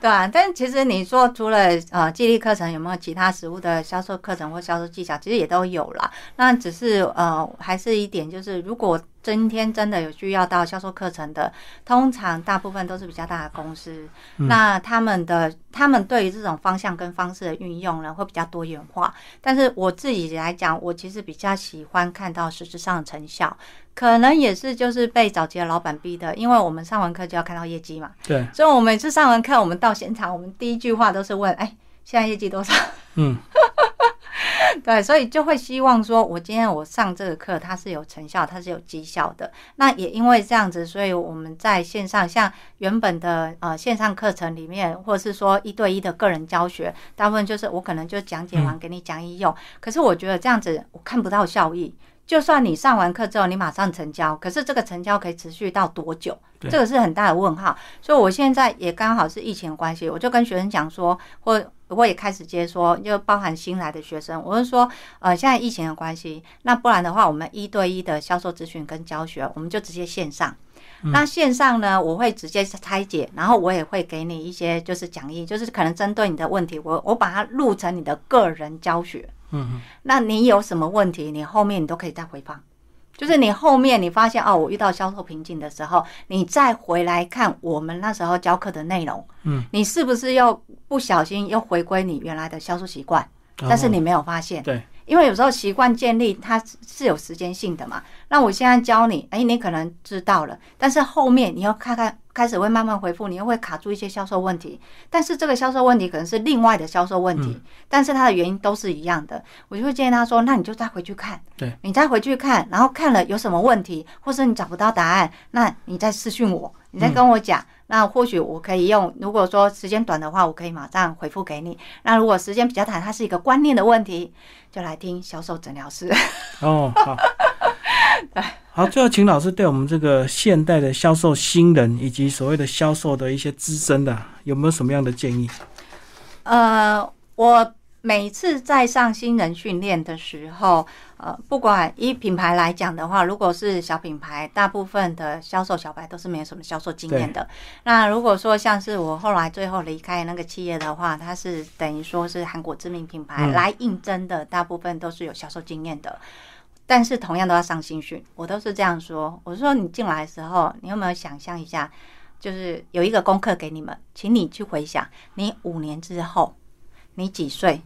对啊，但其实你说除了呃激励课程，有没有其他实物的销售课程或销售技巧？其实也都有啦。那只是呃，还是一点就是，如果今天真的有需要到销售课程的，通常大部分都是比较大的公司，那他们的他们对于这种方向跟方式的运用呢，会比较多元化。但是我自己来讲，我其实比较喜欢看到实质上的成效，可能也是就是被早期的老板逼的，因为我们上完课就要看到业绩嘛。对，所以我每次上完课，我们到现场，我们第一句话都是问：哎，现在业绩多少？嗯。[LAUGHS] [LAUGHS] 对，所以就会希望说，我今天我上这个课，它是有成效，它是有绩效的。那也因为这样子，所以我们在线上，像原本的呃线上课程里面，或者是说一对一的个人教学，大部分就是我可能就讲解完给你讲义用。可是我觉得这样子我看不到效益。就算你上完课之后，你马上成交，可是这个成交可以持续到多久？这个是很大的问号。所以我现在也刚好是疫情关系，我就跟学生讲说，或我也开始接说，就包含新来的学生，我是说，呃，现在疫情的关系，那不然的话，我们一对一的销售咨询跟教学，我们就直接线上。那线上呢，我会直接拆解，然后我也会给你一些就是讲义，就是可能针对你的问题，我我把它录成你的个人教学。嗯，那你有什么问题？你后面你都可以再回放，就是你后面你发现哦，我遇到销售瓶颈的时候，你再回来看我们那时候教课的内容，嗯，你是不是又不小心又回归你原来的销售习惯？但是你没有发现，对，因为有时候习惯建立它是有时间性的嘛。那我现在教你，哎，你可能知道了，但是后面你要看看。开始会慢慢回复，你又会卡住一些销售问题，但是这个销售问题可能是另外的销售问题，但是它的原因都是一样的。我就会建议他说：“那你就再回去看，对你再回去看，然后看了有什么问题，或是你找不到答案，那你再私讯我，你再跟我讲，那或许我可以用。如果说时间短的话，我可以马上回复给你。那如果时间比较短，它是一个观念的问题，就来听销售诊疗师。[LAUGHS] 哦，好。[LAUGHS] 好，最后请老师对我们这个现代的销售新人以及所谓的销售的一些资深的，有没有什么样的建议？呃，我每次在上新人训练的时候，呃，不管以品牌来讲的话，如果是小品牌，大部分的销售小白都是没有什么销售经验的。那如果说像是我后来最后离开那个企业的话，它是等于说是韩国知名品牌来应征的，大部分都是有销售经验的。但是同样都要上新训，我都是这样说。我说你进来的时候，你有没有想象一下，就是有一个功课给你们，请你去回想，你五年之后，你几岁，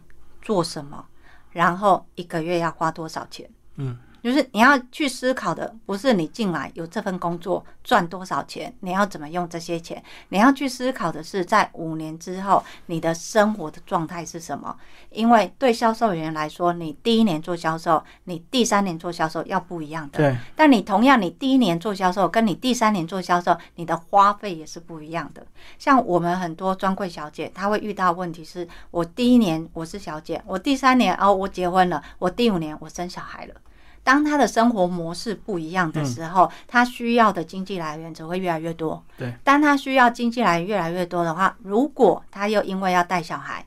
做什么，然后一个月要花多少钱？嗯。就是你要去思考的，不是你进来有这份工作赚多少钱，你要怎么用这些钱？你要去思考的是，在五年之后你的生活的状态是什么？因为对销售员来说，你第一年做销售，你第三年做销售要不一样的。对。但你同样，你第一年做销售，跟你第三年做销售，你的花费也是不一样的。像我们很多专柜小姐，她会遇到问题是：我第一年我是小姐，我第三年哦我结婚了，我第五年我生小孩了。当他的生活模式不一样的时候，他需要的经济来源只会越来越多。对，当他需要经济来源越来越多的话，如果他又因为要带小孩，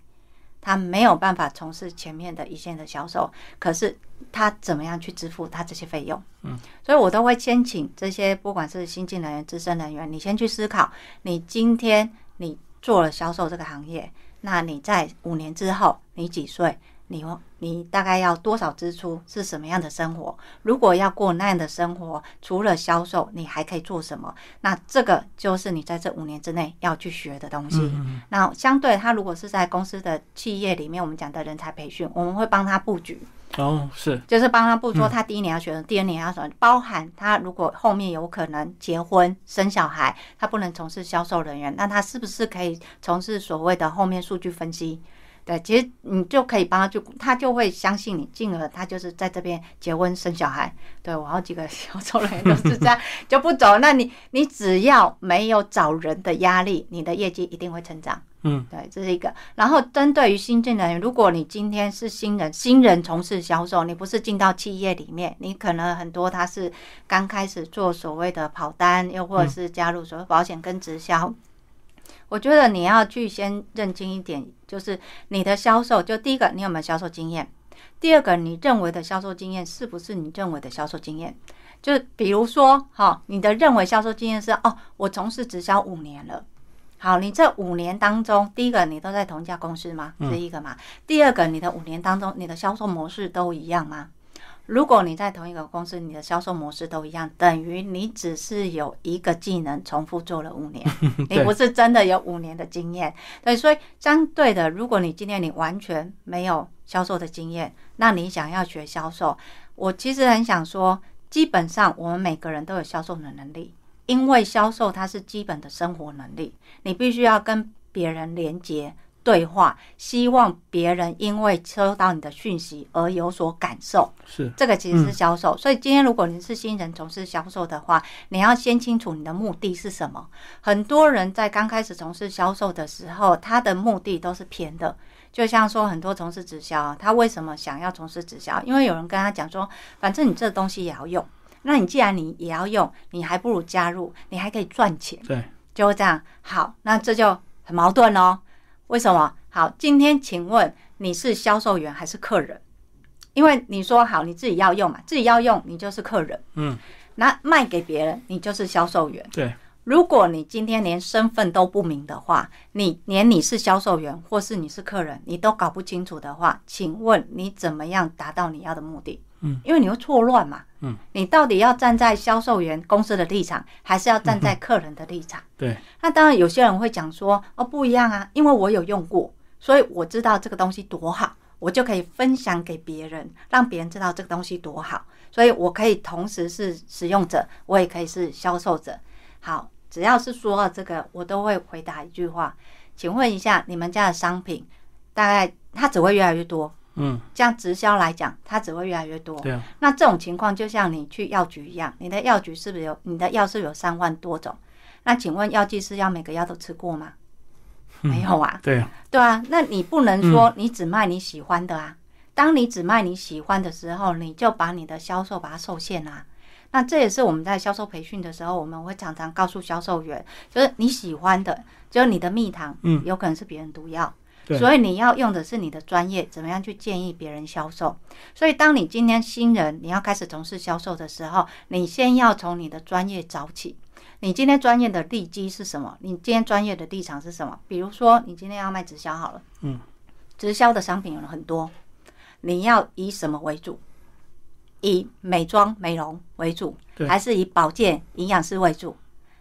他没有办法从事前面的一线的销售，可是他怎么样去支付他这些费用？嗯，所以我都会先请这些不管是新进人员、资深人员，你先去思考，你今天你做了销售这个行业，那你在五年之后你几岁？你你大概要多少支出？是什么样的生活？如果要过那样的生活，除了销售，你还可以做什么？那这个就是你在这五年之内要去学的东西。那相对他如果是在公司的企业里面，我们讲的人才培训，我们会帮他布局。哦，是，就是帮他布说他第一年要学的，第二年要什么，包含他如果后面有可能结婚生小孩，他不能从事销售人员，那他是不是可以从事所谓的后面数据分析？对，其实你就可以帮他，就他就会相信你，进而他就是在这边结婚生小孩。对我好几个 [LAUGHS] 销售人员都是这样，就不走。那你你只要没有找人的压力，你的业绩一定会成长。嗯，对，这是一个。然后针对于新进人员，如果你今天是新人，新人从事销售，你不是进到企业里面，你可能很多他是刚开始做所谓的跑单，又或者是加入所谓保险跟直销。我觉得你要去先认清一点，就是你的销售，就第一个，你有没有销售经验；第二个，你认为的销售经验是不是你认为的销售经验？就比如说，哈，你的认为销售经验是哦，我从事直销五年了。好，你这五年当中，第一个你都在同一家公司吗？是一个嘛？第二个，你的五年当中，你的销售模式都一样吗？如果你在同一个公司，你的销售模式都一样，等于你只是有一个技能重复做了五年，[LAUGHS] 你不是真的有五年的经验。对，所以相对的，如果你今天你完全没有销售的经验，那你想要学销售，我其实很想说，基本上我们每个人都有销售的能力，因为销售它是基本的生活能力，你必须要跟别人连接。对话，希望别人因为收到你的讯息而有所感受，是这个其实是销售。所以今天如果你是新人从事销售的话，你要先清楚你的目的是什么。很多人在刚开始从事销售的时候，他的目的都是偏的。就像说很多从事直销，他为什么想要从事直销？因为有人跟他讲说，反正你这东西也要用，那你既然你也要用，你还不如加入，你还可以赚钱。对，就这样。好，那这就很矛盾哦。为什么？好，今天请问你是销售员还是客人？因为你说好你自己要用嘛，自己要用你就是客人，嗯，那卖给别人你就是销售员。对，如果你今天连身份都不明的话，你连你是销售员或是你是客人，你都搞不清楚的话，请问你怎么样达到你要的目的？嗯，因为你会错乱嘛。嗯，你到底要站在销售员公司的立场，还是要站在客人的立场？[LAUGHS] 对，那当然有些人会讲说，哦，不一样啊，因为我有用过，所以我知道这个东西多好，我就可以分享给别人，让别人知道这个东西多好，所以我可以同时是使用者，我也可以是销售者。好，只要是说到这个，我都会回答一句话，请问一下，你们家的商品大概它只会越来越多？嗯，这样直销来讲，它只会越来越多。对啊，那这种情况就像你去药局一样，你的药局是不是有你的药是有三万多种？那请问药剂师要每个药都吃过吗？没有啊。对啊，对啊，那你不能说你只卖你喜欢的啊。当你只卖你喜欢的时候，你就把你的销售把它受限啦。那这也是我们在销售培训的时候，我们会常常告诉销售员，就是你喜欢的，就是你的蜜糖，嗯，有可能是别人毒药。对所以你要用的是你的专业，怎么样去建议别人销售？所以当你今天新人你要开始从事销售的时候，你先要从你的专业找起。你今天专业的利基是什么？你今天专业的立场是什么？比如说，你今天要卖直销好了，嗯，直销的商品有很多，你要以什么为主？以美妆美容为主，还是以保健营养师为主，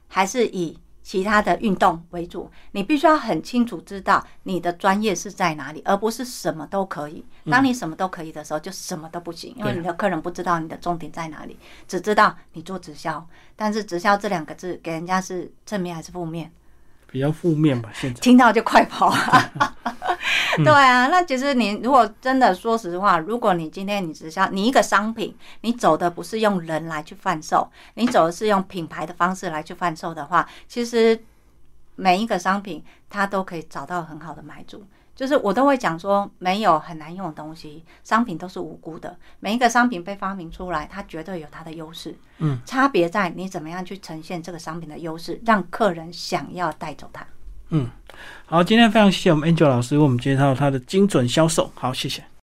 还是以其他的运动为主？你必须要很清楚知道你的专业是在哪里，而不是什么都可以。当你什么都可以的时候，就什么都不行，因为你的客人不知道你的重点在哪里，只知道你做直销。但是直销这两个字给人家是正面还是负面？比较负面吧，现在。听到就快跑。对啊，那其实你如果真的说实话，如果你今天你直销，你一个商品，你走的不是用人来去贩售，你走的是用品牌的方式来去贩售的话，其实每一个商品它都可以找到很好的买主。就是我都会讲说，没有很难用的东西，商品都是无辜的。每一个商品被发明出来，它绝对有它的优势。嗯，差别在你怎么样去呈现这个商品的优势，让客人想要带走它。嗯好，今天非常谢谢我们 Angel 老师为我们介绍他的精准销售，好，谢谢。